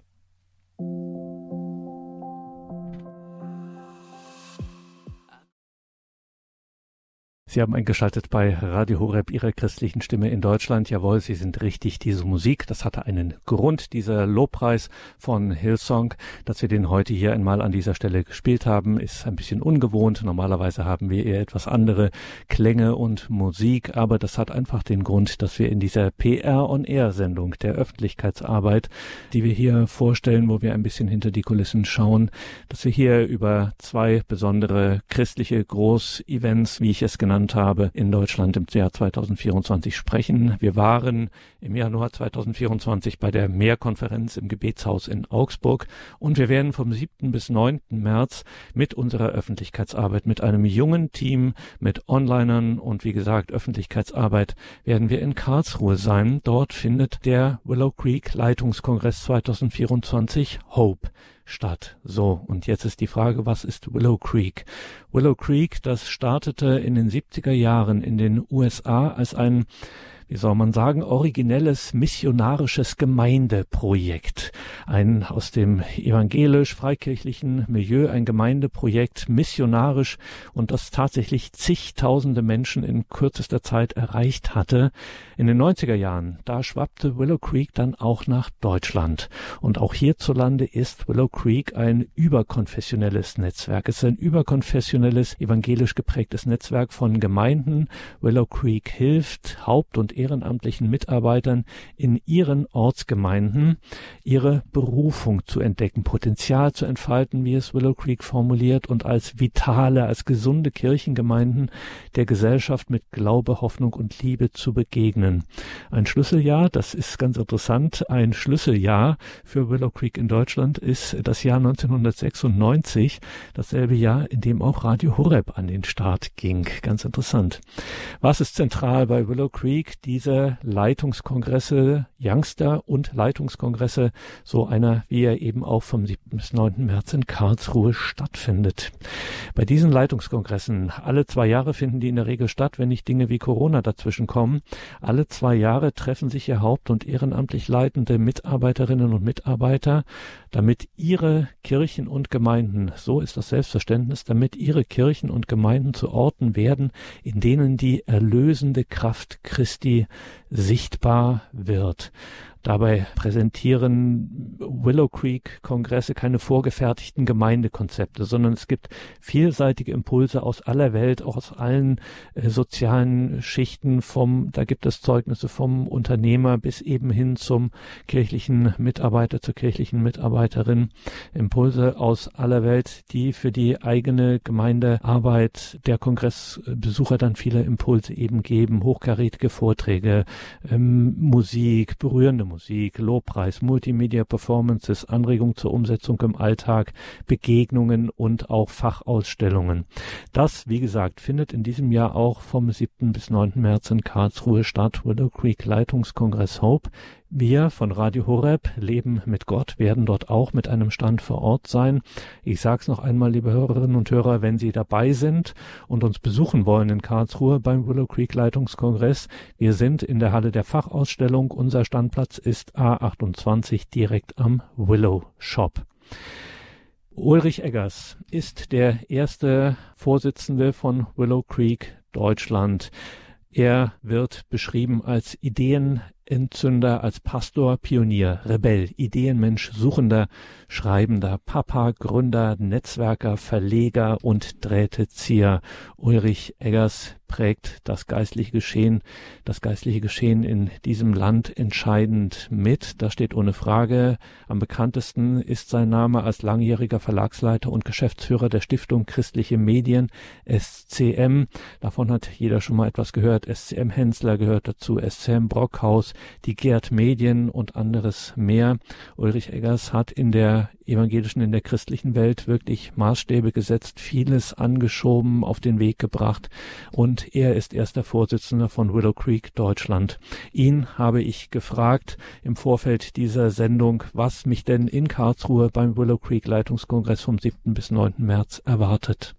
Sie haben eingeschaltet bei Radio Horeb, Ihrer christlichen Stimme in Deutschland. Jawohl, Sie sind richtig. Diese Musik, das hatte einen Grund, dieser Lobpreis von Hillsong. Dass wir den heute hier einmal an dieser Stelle gespielt haben, ist ein bisschen ungewohnt. Normalerweise haben wir eher etwas andere Klänge und Musik, aber das hat einfach den Grund, dass wir in dieser PR on Air Sendung der Öffentlichkeitsarbeit, die wir hier vorstellen, wo wir ein bisschen hinter die Kulissen schauen, dass wir hier über zwei besondere christliche Großevents, wie ich es genannt genannt habe, in Deutschland im Jahr 2024 sprechen. Wir waren im Januar 2024 bei der Mehrkonferenz im Gebetshaus in Augsburg und wir werden vom 7. bis 9. März mit unserer Öffentlichkeitsarbeit, mit einem jungen Team, mit Onlinern und wie gesagt Öffentlichkeitsarbeit werden wir in Karlsruhe sein. Dort findet der Willow Creek Leitungskongress 2024 Hope statt. So, und jetzt ist die Frage, was ist Willow Creek? Willow Creek, das startete in den 70er Jahren in den USA als ein wie soll man sagen, originelles missionarisches Gemeindeprojekt. Ein aus dem evangelisch-freikirchlichen Milieu ein Gemeindeprojekt missionarisch und das tatsächlich zigtausende Menschen in kürzester Zeit erreicht hatte. In den 90er Jahren, da schwappte Willow Creek dann auch nach Deutschland. Und auch hierzulande ist Willow Creek ein überkonfessionelles Netzwerk. Es ist ein überkonfessionelles, evangelisch geprägtes Netzwerk von Gemeinden. Willow Creek hilft Haupt- und ehrenamtlichen Mitarbeitern in ihren Ortsgemeinden ihre Berufung zu entdecken, Potenzial zu entfalten, wie es Willow Creek formuliert, und als vitale, als gesunde Kirchengemeinden der Gesellschaft mit Glaube, Hoffnung und Liebe zu begegnen. Ein Schlüsseljahr, das ist ganz interessant, ein Schlüsseljahr für Willow Creek in Deutschland ist das Jahr 1996, dasselbe Jahr, in dem auch Radio Horeb an den Start ging. Ganz interessant. Was ist zentral bei Willow Creek? Diese Leitungskongresse, Youngster und Leitungskongresse, so einer, wie er eben auch vom 7. bis 9. März in Karlsruhe stattfindet. Bei diesen Leitungskongressen, alle zwei Jahre finden die in der Regel statt, wenn nicht Dinge wie Corona dazwischen kommen. Alle zwei Jahre treffen sich hier Haupt- und ehrenamtlich leitende Mitarbeiterinnen und Mitarbeiter, damit ihre Kirchen und Gemeinden, so ist das Selbstverständnis, damit ihre Kirchen und Gemeinden zu Orten werden, in denen die erlösende Kraft Christi sichtbar wird. Dabei präsentieren Willow Creek Kongresse keine vorgefertigten Gemeindekonzepte, sondern es gibt vielseitige Impulse aus aller Welt, auch aus allen äh, sozialen Schichten vom, da gibt es Zeugnisse vom Unternehmer bis eben hin zum kirchlichen Mitarbeiter, zur kirchlichen Mitarbeiterin. Impulse aus aller Welt, die für die eigene Gemeindearbeit der Kongressbesucher dann viele Impulse eben geben, hochkarätige Vorträge, ähm, Musik, berührende Musik, Lobpreis, Multimedia Performances, Anregung zur Umsetzung im Alltag, Begegnungen und auch Fachausstellungen. Das, wie gesagt, findet in diesem Jahr auch vom 7. bis 9. März in Karlsruhe statt. Willow Creek Leitungskongress Hope. Wir von Radio Horeb Leben mit Gott werden dort auch mit einem Stand vor Ort sein. Ich sage es noch einmal, liebe Hörerinnen und Hörer, wenn Sie dabei sind und uns besuchen wollen in Karlsruhe beim Willow Creek Leitungskongress, wir sind in der Halle der Fachausstellung. Unser Standplatz ist A28 direkt am Willow Shop. Ulrich Eggers ist der erste Vorsitzende von Willow Creek Deutschland. Er wird beschrieben als Ideenentzünder, als Pastor, Pionier, Rebell, Ideenmensch, Suchender, Schreibender, Papa, Gründer, Netzwerker, Verleger und Drähtezieher. Ulrich Eggers prägt das geistliche Geschehen, das geistliche Geschehen in diesem Land entscheidend mit. Das steht ohne Frage. Am bekanntesten ist sein Name als langjähriger Verlagsleiter und Geschäftsführer der Stiftung Christliche Medien, SCM. Davon hat jeder schon mal etwas gehört. SCM Hensler gehört dazu, SCM Brockhaus, die Gerd Medien und anderes mehr. Ulrich Eggers hat in der evangelischen, in der christlichen Welt wirklich Maßstäbe gesetzt, vieles angeschoben, auf den Weg gebracht und er ist erster Vorsitzender von Willow Creek Deutschland. Ihn habe ich gefragt im Vorfeld dieser Sendung, was mich denn in Karlsruhe beim Willow Creek Leitungskongress vom 7. bis 9. März erwartet.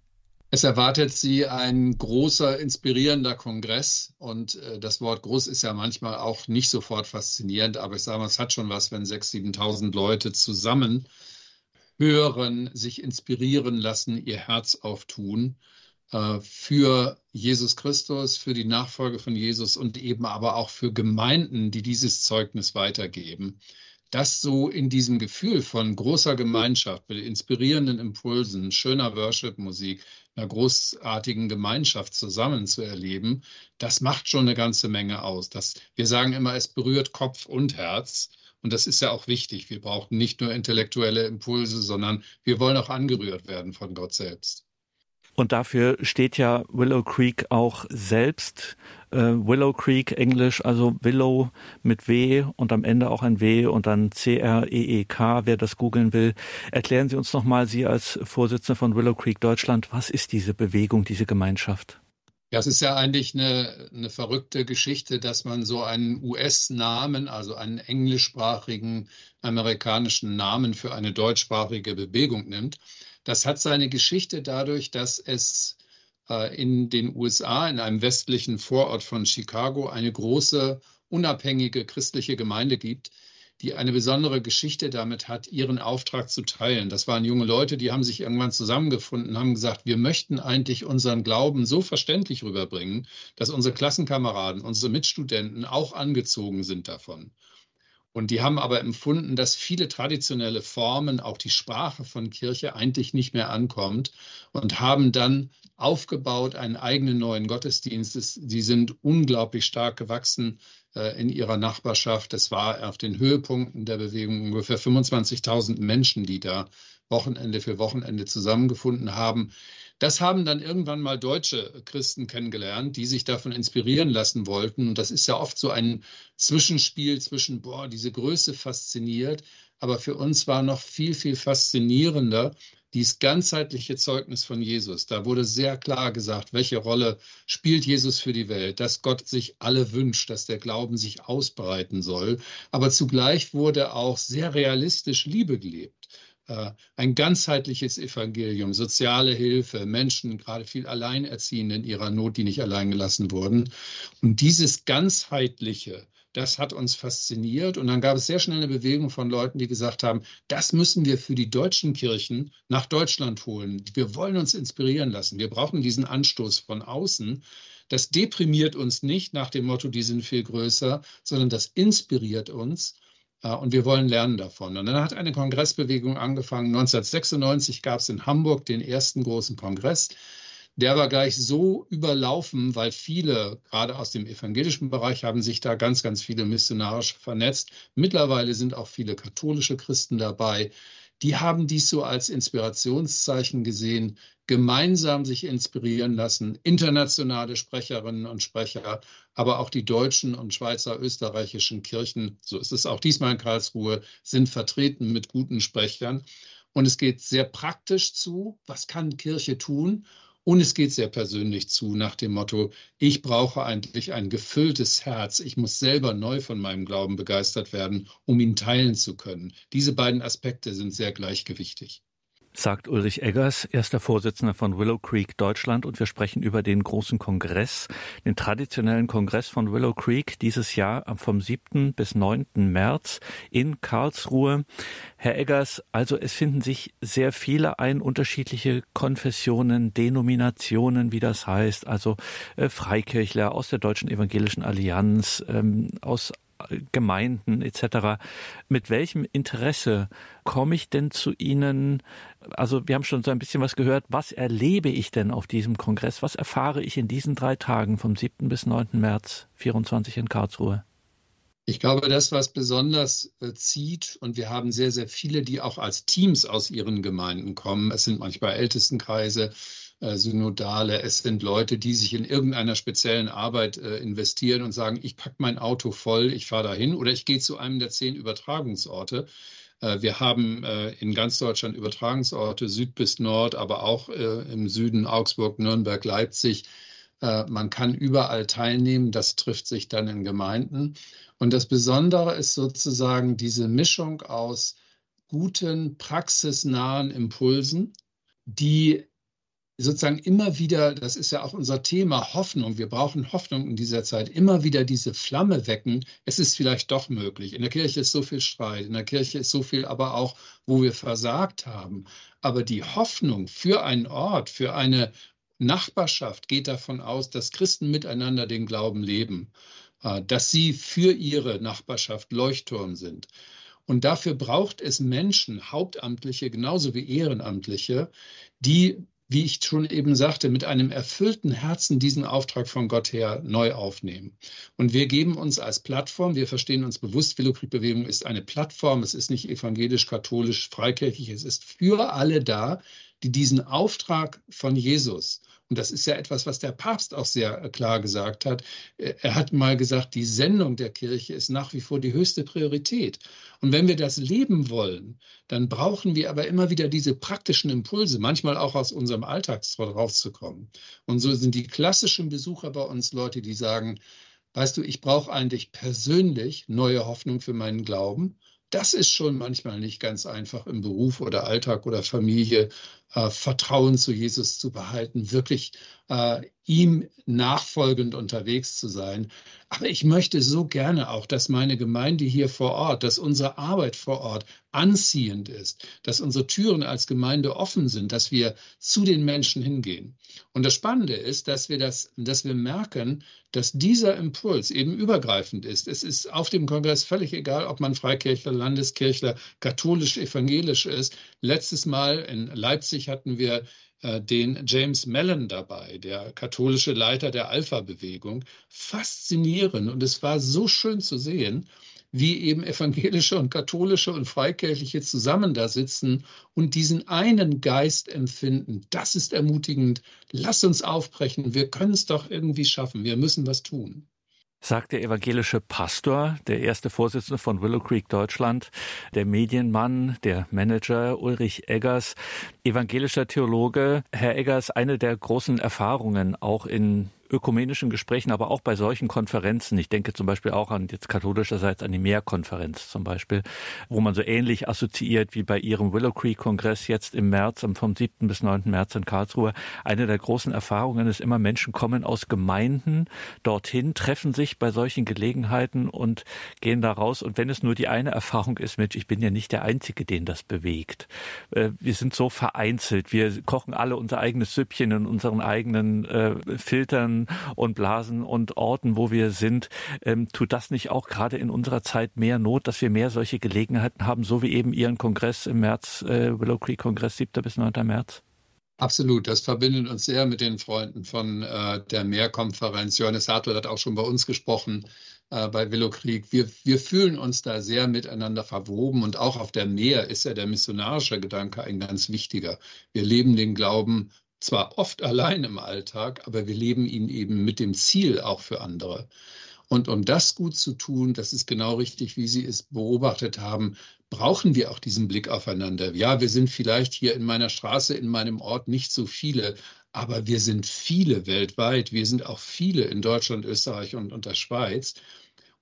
Es erwartet Sie ein großer, inspirierender Kongress. Und äh, das Wort groß ist ja manchmal auch nicht sofort faszinierend, aber ich sage mal, es hat schon was, wenn 6.000, 7.000 Leute zusammen hören, sich inspirieren lassen, ihr Herz auftun äh, für Jesus Christus, für die Nachfolge von Jesus und eben aber auch für Gemeinden, die dieses Zeugnis weitergeben. Das so in diesem Gefühl von großer Gemeinschaft, mit inspirierenden Impulsen, schöner Worship-Musik, einer großartigen Gemeinschaft zusammen zu erleben, das macht schon eine ganze Menge aus. Das, wir sagen immer, es berührt Kopf und Herz. Und das ist ja auch wichtig. Wir brauchen nicht nur intellektuelle Impulse, sondern wir wollen auch angerührt werden von Gott selbst. Und dafür steht ja Willow Creek auch selbst. Äh, Willow Creek Englisch, also Willow mit W und am Ende auch ein W und dann C-R-E-E-K, wer das googeln will. Erklären Sie uns nochmal, Sie als Vorsitzende von Willow Creek Deutschland, was ist diese Bewegung, diese Gemeinschaft? Ja, es ist ja eigentlich eine, eine verrückte Geschichte, dass man so einen US-Namen, also einen englischsprachigen amerikanischen Namen für eine deutschsprachige Bewegung nimmt. Das hat seine Geschichte dadurch, dass es äh, in den USA, in einem westlichen Vorort von Chicago, eine große unabhängige christliche Gemeinde gibt, die eine besondere Geschichte damit hat, ihren Auftrag zu teilen. Das waren junge Leute, die haben sich irgendwann zusammengefunden, haben gesagt, wir möchten eigentlich unseren Glauben so verständlich rüberbringen, dass unsere Klassenkameraden, unsere Mitstudenten auch angezogen sind davon. Und die haben aber empfunden, dass viele traditionelle Formen, auch die Sprache von Kirche eigentlich nicht mehr ankommt und haben dann aufgebaut einen eigenen neuen Gottesdienst. Die sind unglaublich stark gewachsen äh, in ihrer Nachbarschaft. Es war auf den Höhepunkten der Bewegung ungefähr 25.000 Menschen, die da Wochenende für Wochenende zusammengefunden haben. Das haben dann irgendwann mal deutsche Christen kennengelernt, die sich davon inspirieren lassen wollten. Und das ist ja oft so ein Zwischenspiel zwischen, boah, diese Größe fasziniert. Aber für uns war noch viel, viel faszinierender, dieses ganzheitliche Zeugnis von Jesus. Da wurde sehr klar gesagt, welche Rolle spielt Jesus für die Welt, dass Gott sich alle wünscht, dass der Glauben sich ausbreiten soll. Aber zugleich wurde auch sehr realistisch Liebe gelebt. Äh, ein ganzheitliches Evangelium, soziale Hilfe, Menschen, gerade viel Alleinerziehende in ihrer Not, die nicht allein gelassen wurden. Und dieses ganzheitliche, das hat uns fasziniert. Und dann gab es sehr schnell eine Bewegung von Leuten, die gesagt haben, das müssen wir für die deutschen Kirchen nach Deutschland holen. Wir wollen uns inspirieren lassen. Wir brauchen diesen Anstoß von außen. Das deprimiert uns nicht nach dem Motto, die sind viel größer, sondern das inspiriert uns. Und wir wollen lernen davon. Und dann hat eine Kongressbewegung angefangen. 1996 gab es in Hamburg den ersten großen Kongress der war gleich so überlaufen, weil viele, gerade aus dem evangelischen Bereich, haben sich da ganz, ganz viele missionarisch vernetzt. Mittlerweile sind auch viele katholische Christen dabei. Die haben dies so als Inspirationszeichen gesehen, gemeinsam sich inspirieren lassen, internationale Sprecherinnen und Sprecher, aber auch die deutschen und Schweizer, österreichischen Kirchen, so ist es auch diesmal in Karlsruhe, sind vertreten mit guten Sprechern. Und es geht sehr praktisch zu, was kann Kirche tun? Und es geht sehr persönlich zu, nach dem Motto, ich brauche eigentlich ein gefülltes Herz. Ich muss selber neu von meinem Glauben begeistert werden, um ihn teilen zu können. Diese beiden Aspekte sind sehr gleichgewichtig sagt Ulrich Eggers, erster Vorsitzender von Willow Creek Deutschland. Und wir sprechen über den großen Kongress, den traditionellen Kongress von Willow Creek dieses Jahr vom 7. bis 9. März in Karlsruhe. Herr Eggers, also es finden sich sehr viele ein, unterschiedliche Konfessionen, Denominationen, wie das heißt, also äh, Freikirchler aus der Deutschen Evangelischen Allianz, ähm, aus Gemeinden etc. Mit welchem Interesse komme ich denn zu Ihnen? Also wir haben schon so ein bisschen was gehört. Was erlebe ich denn auf diesem Kongress? Was erfahre ich in diesen drei Tagen vom 7. bis 9. März 24 in Karlsruhe? Ich glaube, das, was besonders äh, zieht, und wir haben sehr, sehr viele, die auch als Teams aus ihren Gemeinden kommen. Es sind manchmal Ältestenkreise, Synodale, es sind Leute, die sich in irgendeiner speziellen Arbeit äh, investieren und sagen, ich packe mein Auto voll, ich fahre dahin oder ich gehe zu einem der zehn Übertragungsorte. Äh, wir haben äh, in ganz Deutschland Übertragungsorte, Süd bis Nord, aber auch äh, im Süden Augsburg, Nürnberg, Leipzig. Man kann überall teilnehmen, das trifft sich dann in Gemeinden. Und das Besondere ist sozusagen diese Mischung aus guten, praxisnahen Impulsen, die sozusagen immer wieder, das ist ja auch unser Thema, Hoffnung. Wir brauchen Hoffnung in dieser Zeit, immer wieder diese Flamme wecken. Es ist vielleicht doch möglich. In der Kirche ist so viel Streit, in der Kirche ist so viel aber auch, wo wir versagt haben. Aber die Hoffnung für einen Ort, für eine Nachbarschaft geht davon aus, dass Christen miteinander den Glauben leben, äh, dass sie für ihre Nachbarschaft Leuchtturm sind. Und dafür braucht es Menschen, Hauptamtliche genauso wie Ehrenamtliche, die wie ich schon eben sagte, mit einem erfüllten Herzen diesen Auftrag von Gott her neu aufnehmen. Und wir geben uns als Plattform, wir verstehen uns bewusst, Willowkrieg-Bewegung ist eine Plattform, es ist nicht evangelisch, katholisch, freikirchlich, es ist für alle da, die diesen Auftrag von Jesus und das ist ja etwas, was der Papst auch sehr äh, klar gesagt hat. Er hat mal gesagt, die Sendung der Kirche ist nach wie vor die höchste Priorität. Und wenn wir das leben wollen, dann brauchen wir aber immer wieder diese praktischen Impulse, manchmal auch aus unserem Alltag rauszukommen. Und so sind die klassischen Besucher bei uns Leute, die sagen, weißt du, ich brauche eigentlich persönlich neue Hoffnung für meinen Glauben. Das ist schon manchmal nicht ganz einfach im Beruf oder Alltag oder Familie äh, Vertrauen zu Jesus zu behalten, wirklich äh, ihm nachfolgend unterwegs zu sein. Aber ich möchte so gerne auch, dass meine Gemeinde hier vor Ort, dass unsere Arbeit vor Ort anziehend ist, dass unsere Türen als Gemeinde offen sind, dass wir zu den Menschen hingehen. Und das Spannende ist, dass wir das, dass wir merken, dass dieser Impuls eben übergreifend ist. Es ist auf dem Kongress völlig egal, ob man Freikirchler, Landeskirchler, katholisch, evangelisch ist. Letztes Mal in Leipzig hatten wir den James Mellon dabei, der katholische Leiter der Alpha-Bewegung. Faszinierend und es war so schön zu sehen, wie eben evangelische und katholische und freikirchliche zusammen da sitzen und diesen einen Geist empfinden. Das ist ermutigend. Lass uns aufbrechen. Wir können es doch irgendwie schaffen. Wir müssen was tun. Sagt der evangelische Pastor, der erste Vorsitzende von Willow Creek Deutschland, der Medienmann, der Manager Ulrich Eggers, evangelischer Theologe. Herr Eggers, eine der großen Erfahrungen auch in ökumenischen Gesprächen, aber auch bei solchen Konferenzen. Ich denke zum Beispiel auch an jetzt katholischerseits an die Mehrkonferenz zum Beispiel, wo man so ähnlich assoziiert wie bei Ihrem Willow Creek Kongress jetzt im März, vom 7. bis 9. März in Karlsruhe. Eine der großen Erfahrungen ist immer, Menschen kommen aus Gemeinden dorthin, treffen sich bei solchen Gelegenheiten und gehen da raus. Und wenn es nur die eine Erfahrung ist, Mensch, ich bin ja nicht der Einzige, den das bewegt. Äh, wir sind so vereinzelt. Wir kochen alle unser eigenes Süppchen in unseren eigenen äh, Filtern und Blasen und Orten, wo wir sind. Ähm, tut das nicht auch gerade in unserer Zeit mehr Not, dass wir mehr solche Gelegenheiten haben, so wie eben Ihren Kongress im März, äh, Willow Creek Kongress, 7. bis 9. März? Absolut, das verbindet uns sehr mit den Freunden von äh, der Mehrkonferenz. Johannes Hartwell hat auch schon bei uns gesprochen äh, bei Willow Creek. Wir, wir fühlen uns da sehr miteinander verwoben und auch auf der Meer ist ja der missionarische Gedanke ein ganz wichtiger. Wir leben den Glauben zwar oft allein im Alltag, aber wir leben ihn eben mit dem Ziel auch für andere. Und um das gut zu tun, das ist genau richtig, wie Sie es beobachtet haben, brauchen wir auch diesen Blick aufeinander. Ja, wir sind vielleicht hier in meiner Straße, in meinem Ort nicht so viele, aber wir sind viele weltweit. Wir sind auch viele in Deutschland, Österreich und, und der Schweiz.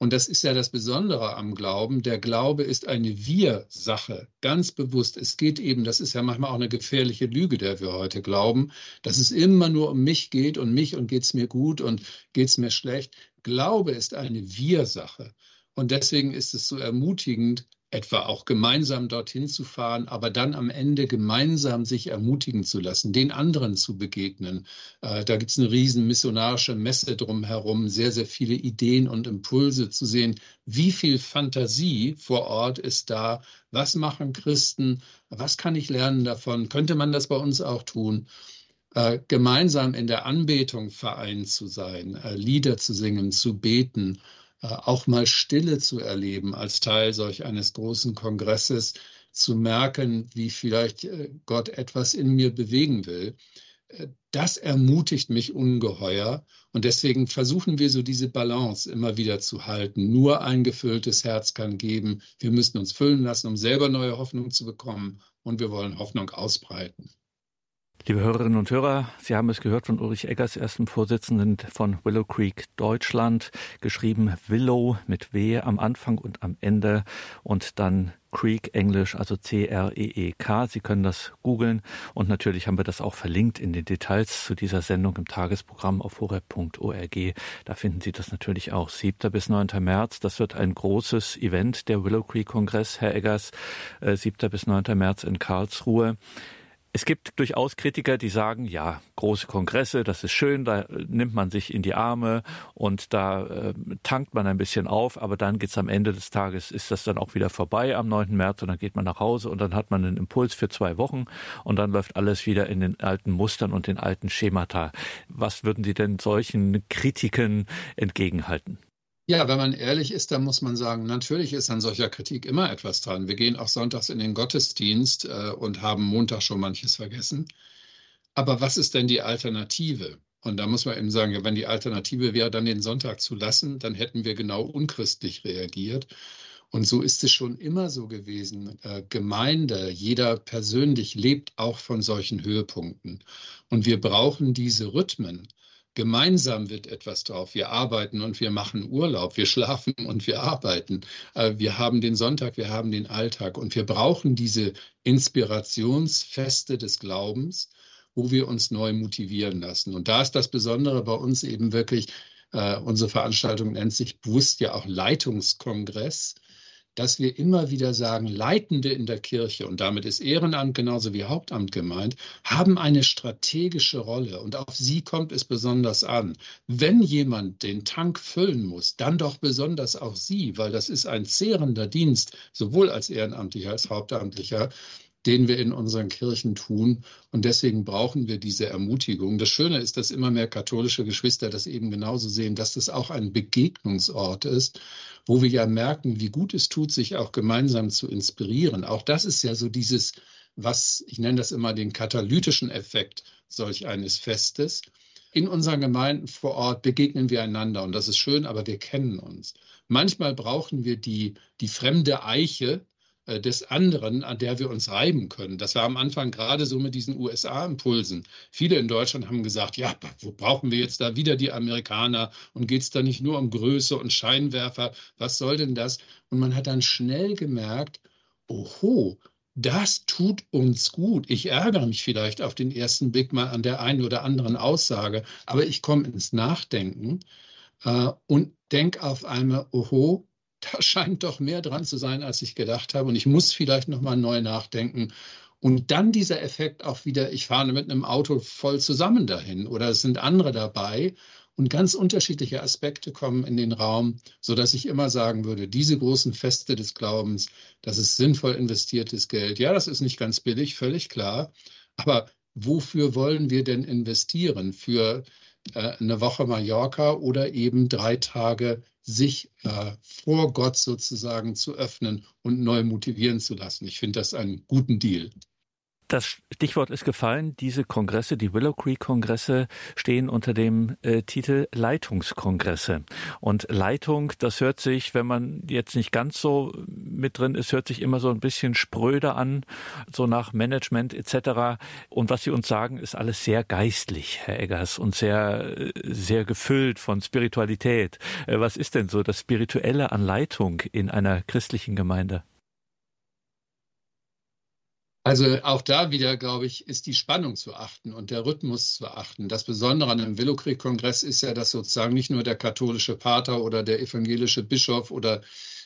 Und das ist ja das Besondere am Glauben. Der Glaube ist eine Wir-Sache, ganz bewusst. Es geht eben, das ist ja manchmal auch eine gefährliche Lüge, der wir heute glauben, dass es immer nur um mich geht und mich und geht es mir gut und geht es mir schlecht. Glaube ist eine Wir-Sache. Und deswegen ist es so ermutigend, etwa auch gemeinsam dorthin zu fahren, aber dann am Ende gemeinsam sich ermutigen zu lassen, den anderen zu begegnen. Äh, da gibt es eine riesen missionarische Messe drumherum, sehr, sehr viele Ideen und Impulse zu sehen. Wie viel Fantasie vor Ort ist da? Was machen Christen? Was kann ich lernen davon? Könnte man das bei uns auch tun? Äh, gemeinsam in der Anbetung vereint zu sein, äh, Lieder zu singen, zu beten auch mal Stille zu erleben als Teil solch eines großen Kongresses, zu merken, wie vielleicht äh, Gott etwas in mir bewegen will. Äh, das ermutigt mich ungeheuer und deswegen versuchen wir so diese Balance immer wieder zu halten. Nur ein gefülltes Herz kann geben. Wir müssen uns füllen lassen, um selber neue Hoffnung zu bekommen und wir wollen Hoffnung ausbreiten. Liebe Hörerinnen und Hörer, Sie haben es gehört von Ulrich Eggers, ersten Vorsitzenden von Willow Creek Deutschland, geschrieben Willow mit W am Anfang und am Ende und dann Creek Englisch, also C-R-E-E-K. Sie können das googeln und natürlich haben wir das auch verlinkt in den Details zu dieser Sendung im Tagesprogramm auf horeb.org. Da finden Sie das natürlich auch. 7. bis 9. März, das wird ein großes Event, der Willow Creek Kongress, Herr Eggers, 7. Äh, bis 9. März in Karlsruhe. Es gibt durchaus Kritiker, die sagen, ja, große Kongresse, das ist schön, da nimmt man sich in die Arme und da äh, tankt man ein bisschen auf, aber dann geht's am Ende des Tages, ist das dann auch wieder vorbei am 9. März und dann geht man nach Hause und dann hat man einen Impuls für zwei Wochen und dann läuft alles wieder in den alten Mustern und den alten Schemata. Was würden Sie denn solchen Kritiken entgegenhalten? Ja, wenn man ehrlich ist, dann muss man sagen, natürlich ist an solcher Kritik immer etwas dran. Wir gehen auch sonntags in den Gottesdienst äh, und haben Montag schon manches vergessen. Aber was ist denn die Alternative? Und da muss man eben sagen, ja, wenn die Alternative wäre, dann den Sonntag zu lassen, dann hätten wir genau unchristlich reagiert. Und so ist es schon immer so gewesen. Äh, Gemeinde, jeder persönlich lebt auch von solchen Höhepunkten. Und wir brauchen diese Rhythmen. Gemeinsam wird etwas drauf. Wir arbeiten und wir machen Urlaub. Wir schlafen und wir arbeiten. Äh, wir haben den Sonntag, wir haben den Alltag. Und wir brauchen diese Inspirationsfeste des Glaubens, wo wir uns neu motivieren lassen. Und da ist das Besondere bei uns eben wirklich, äh, unsere Veranstaltung nennt sich bewusst ja auch Leitungskongress dass wir immer wieder sagen, Leitende in der Kirche, und damit ist Ehrenamt genauso wie Hauptamt gemeint, haben eine strategische Rolle und auf sie kommt es besonders an. Wenn jemand den Tank füllen muss, dann doch besonders auch sie, weil das ist ein zehrender Dienst, sowohl als Ehrenamtlicher als Hauptamtlicher den wir in unseren Kirchen tun. Und deswegen brauchen wir diese Ermutigung. Das Schöne ist, dass immer mehr katholische Geschwister das eben genauso sehen, dass das auch ein Begegnungsort ist, wo wir ja merken, wie gut es tut, sich auch gemeinsam zu inspirieren. Auch das ist ja so dieses, was ich nenne das immer den katalytischen Effekt solch eines Festes. in unseren Gemeinden vor Ort begegnen wir einander und das ist schön, aber wir kennen uns. Manchmal brauchen wir die, die fremde Eiche, des anderen, an der wir uns reiben können. Das war am Anfang gerade so mit diesen USA-Impulsen. Viele in Deutschland haben gesagt, ja, wo brauchen wir jetzt da wieder die Amerikaner und geht es da nicht nur um Größe und Scheinwerfer? Was soll denn das? Und man hat dann schnell gemerkt, oho, das tut uns gut. Ich ärgere mich vielleicht auf den ersten Blick mal an der einen oder anderen Aussage, aber ich komme ins Nachdenken äh, und denke auf einmal, oho, da scheint doch mehr dran zu sein, als ich gedacht habe. Und ich muss vielleicht nochmal neu nachdenken. Und dann dieser Effekt auch wieder, ich fahre mit einem Auto voll zusammen dahin oder es sind andere dabei. Und ganz unterschiedliche Aspekte kommen in den Raum, sodass ich immer sagen würde, diese großen Feste des Glaubens, das ist sinnvoll investiertes Geld. Ja, das ist nicht ganz billig, völlig klar. Aber wofür wollen wir denn investieren? Für äh, eine Woche Mallorca oder eben drei Tage sich äh, vor Gott sozusagen zu öffnen und neu motivieren zu lassen. Ich finde das einen guten Deal. Das Stichwort ist gefallen. Diese Kongresse, die Willow Creek Kongresse, stehen unter dem äh, Titel Leitungskongresse. Und Leitung, das hört sich, wenn man jetzt nicht ganz so mit drin ist, hört sich immer so ein bisschen spröder an, so nach Management etc. Und was Sie uns sagen, ist alles sehr geistlich, Herr Eggers, und sehr, äh, sehr gefüllt von Spiritualität. Äh, was ist denn so das Spirituelle an Leitung in einer christlichen Gemeinde? Also auch da wieder, glaube ich, ist die Spannung zu achten und der Rhythmus zu achten. Das Besondere an dem Willowcreek-Kongress ist ja, dass sozusagen nicht nur der katholische Pater oder der evangelische Bischof oder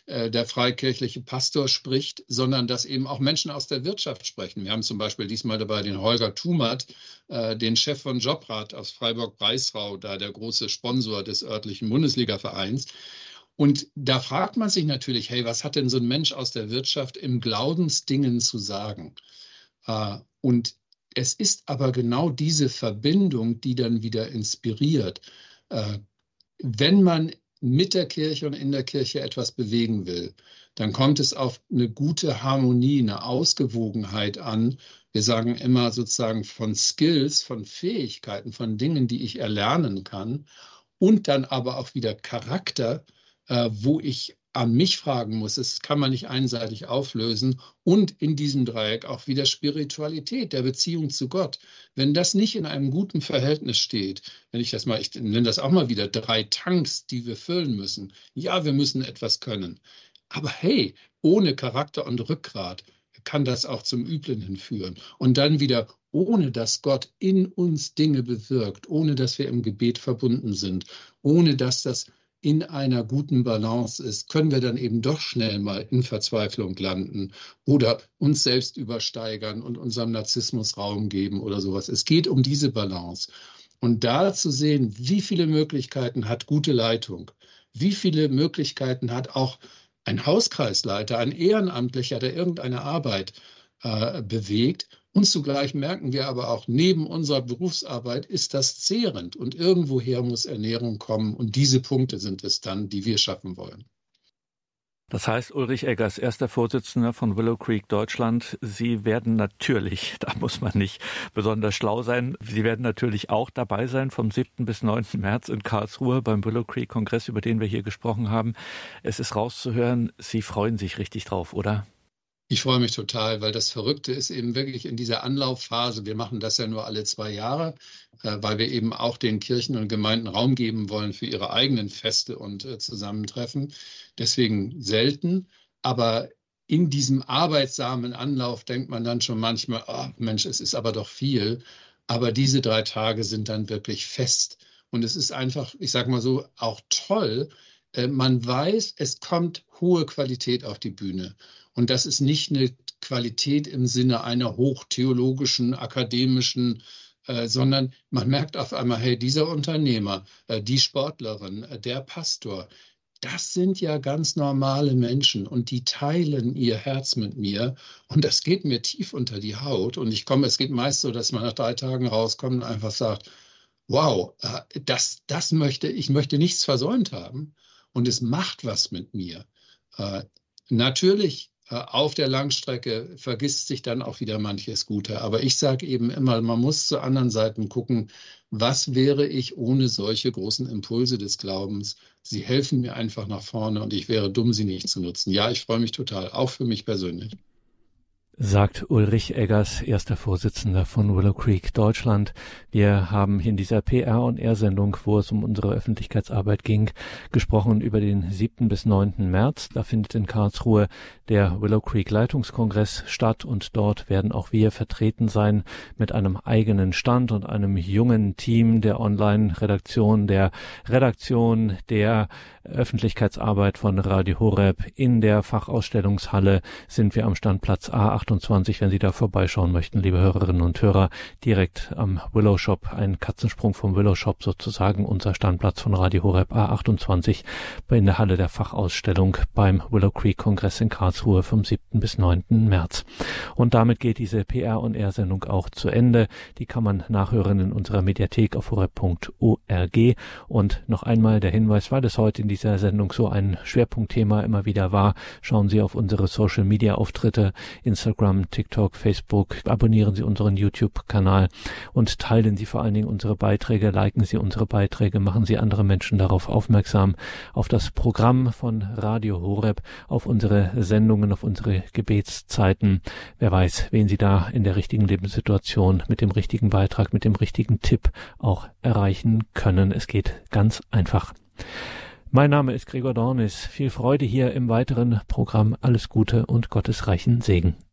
äh, der freikirchliche Pastor spricht, sondern dass eben auch Menschen aus der Wirtschaft sprechen. Wir haben zum Beispiel diesmal dabei den Holger Thumert, äh, den Chef von Jobrat aus Freiburg-Breisrau, da der große Sponsor des örtlichen Bundesliga-Vereins. Und da fragt man sich natürlich, hey, was hat denn so ein Mensch aus der Wirtschaft im Glaubensdingen zu sagen? Äh, und es ist aber genau diese Verbindung, die dann wieder inspiriert. Äh, wenn man mit der Kirche und in der Kirche etwas bewegen will, dann kommt es auf eine gute Harmonie, eine Ausgewogenheit an. Wir sagen immer sozusagen von Skills, von Fähigkeiten, von Dingen, die ich erlernen kann und dann aber auch wieder Charakter, äh, wo ich an mich fragen muss. Das kann man nicht einseitig auflösen. Und in diesem Dreieck auch wieder Spiritualität, der Beziehung zu Gott. Wenn das nicht in einem guten Verhältnis steht, wenn ich das mal, ich nenne das auch mal wieder drei Tanks, die wir füllen müssen. Ja, wir müssen etwas können. Aber hey, ohne Charakter und Rückgrat kann das auch zum Üblen hinführen. Und dann wieder, ohne dass Gott in uns Dinge bewirkt, ohne dass wir im Gebet verbunden sind, ohne dass das in einer guten Balance ist, können wir dann eben doch schnell mal in Verzweiflung landen oder uns selbst übersteigern und unserem Narzissmus Raum geben oder sowas. Es geht um diese Balance. Und da zu sehen, wie viele Möglichkeiten hat gute Leitung, wie viele Möglichkeiten hat auch ein Hauskreisleiter, ein Ehrenamtlicher, der irgendeine Arbeit äh, bewegt und zugleich merken wir aber auch, neben unserer Berufsarbeit ist das zehrend und irgendwoher muss Ernährung kommen. Und diese Punkte sind es dann, die wir schaffen wollen. Das heißt, Ulrich Eggers, erster Vorsitzender von Willow Creek Deutschland, Sie werden natürlich, da muss man nicht besonders schlau sein, Sie werden natürlich auch dabei sein vom 7. bis 9. März in Karlsruhe beim Willow Creek Kongress, über den wir hier gesprochen haben. Es ist rauszuhören, Sie freuen sich richtig drauf, oder? Ich freue mich total, weil das Verrückte ist eben wirklich in dieser Anlaufphase. Wir machen das ja nur alle zwei Jahre, äh, weil wir eben auch den Kirchen und Gemeinden Raum geben wollen für ihre eigenen Feste und äh, Zusammentreffen. Deswegen selten. Aber in diesem arbeitsamen Anlauf denkt man dann schon manchmal, oh Mensch, es ist aber doch viel. Aber diese drei Tage sind dann wirklich fest. Und es ist einfach, ich sage mal so, auch toll. Äh, man weiß, es kommt hohe Qualität auf die Bühne. Und das ist nicht eine Qualität im Sinne einer hochtheologischen, akademischen, äh, sondern man merkt auf einmal, hey, dieser Unternehmer, äh, die Sportlerin, äh, der Pastor, das sind ja ganz normale Menschen und die teilen ihr Herz mit mir und das geht mir tief unter die Haut und ich komme, es geht meist so, dass man nach drei Tagen rauskommt und einfach sagt, wow, äh, das, das möchte, ich möchte nichts versäumt haben und es macht was mit mir. Äh, natürlich auf der Langstrecke vergisst sich dann auch wieder manches Gute. Aber ich sage eben immer, man muss zu anderen Seiten gucken, was wäre ich ohne solche großen Impulse des Glaubens? Sie helfen mir einfach nach vorne und ich wäre dumm, sie nicht zu nutzen. Ja, ich freue mich total, auch für mich persönlich sagt Ulrich Eggers, erster Vorsitzender von Willow Creek Deutschland. Wir haben in dieser PR- und R-Sendung, wo es um unsere Öffentlichkeitsarbeit ging, gesprochen über den 7. bis 9. März. Da findet in Karlsruhe der Willow Creek Leitungskongress statt und dort werden auch wir vertreten sein mit einem eigenen Stand und einem jungen Team der Online-Redaktion, der Redaktion der Öffentlichkeitsarbeit von Radio Horeb. In der Fachausstellungshalle sind wir am Standplatz A28, wenn Sie da vorbeischauen möchten, liebe Hörerinnen und Hörer, direkt am Willow Shop, ein Katzensprung vom Willow Shop sozusagen, unser Standplatz von Radio Horeb A28 in der Halle der Fachausstellung beim Willow Creek Kongress in Karlsruhe vom 7. bis 9. März. Und damit geht diese PR- und R-Sendung auch zu Ende. Die kann man nachhören in unserer Mediathek auf horeb.org. Und noch einmal der Hinweis, weil es heute in dieser Sendung so ein Schwerpunktthema immer wieder war, schauen Sie auf unsere Social Media Auftritte, Instagram, TikTok, Facebook, abonnieren Sie unseren YouTube-Kanal und teilen Sie vor allen Dingen unsere Beiträge, liken Sie unsere Beiträge, machen Sie andere Menschen darauf aufmerksam, auf das Programm von Radio Horeb, auf unsere Sendungen, auf unsere Gebetszeiten. Wer weiß, wen Sie da in der richtigen Lebenssituation mit dem richtigen Beitrag, mit dem richtigen Tipp auch erreichen können. Es geht ganz einfach. Mein Name ist Gregor Dornis. Viel Freude hier im weiteren Programm. Alles Gute und Gottes reichen Segen.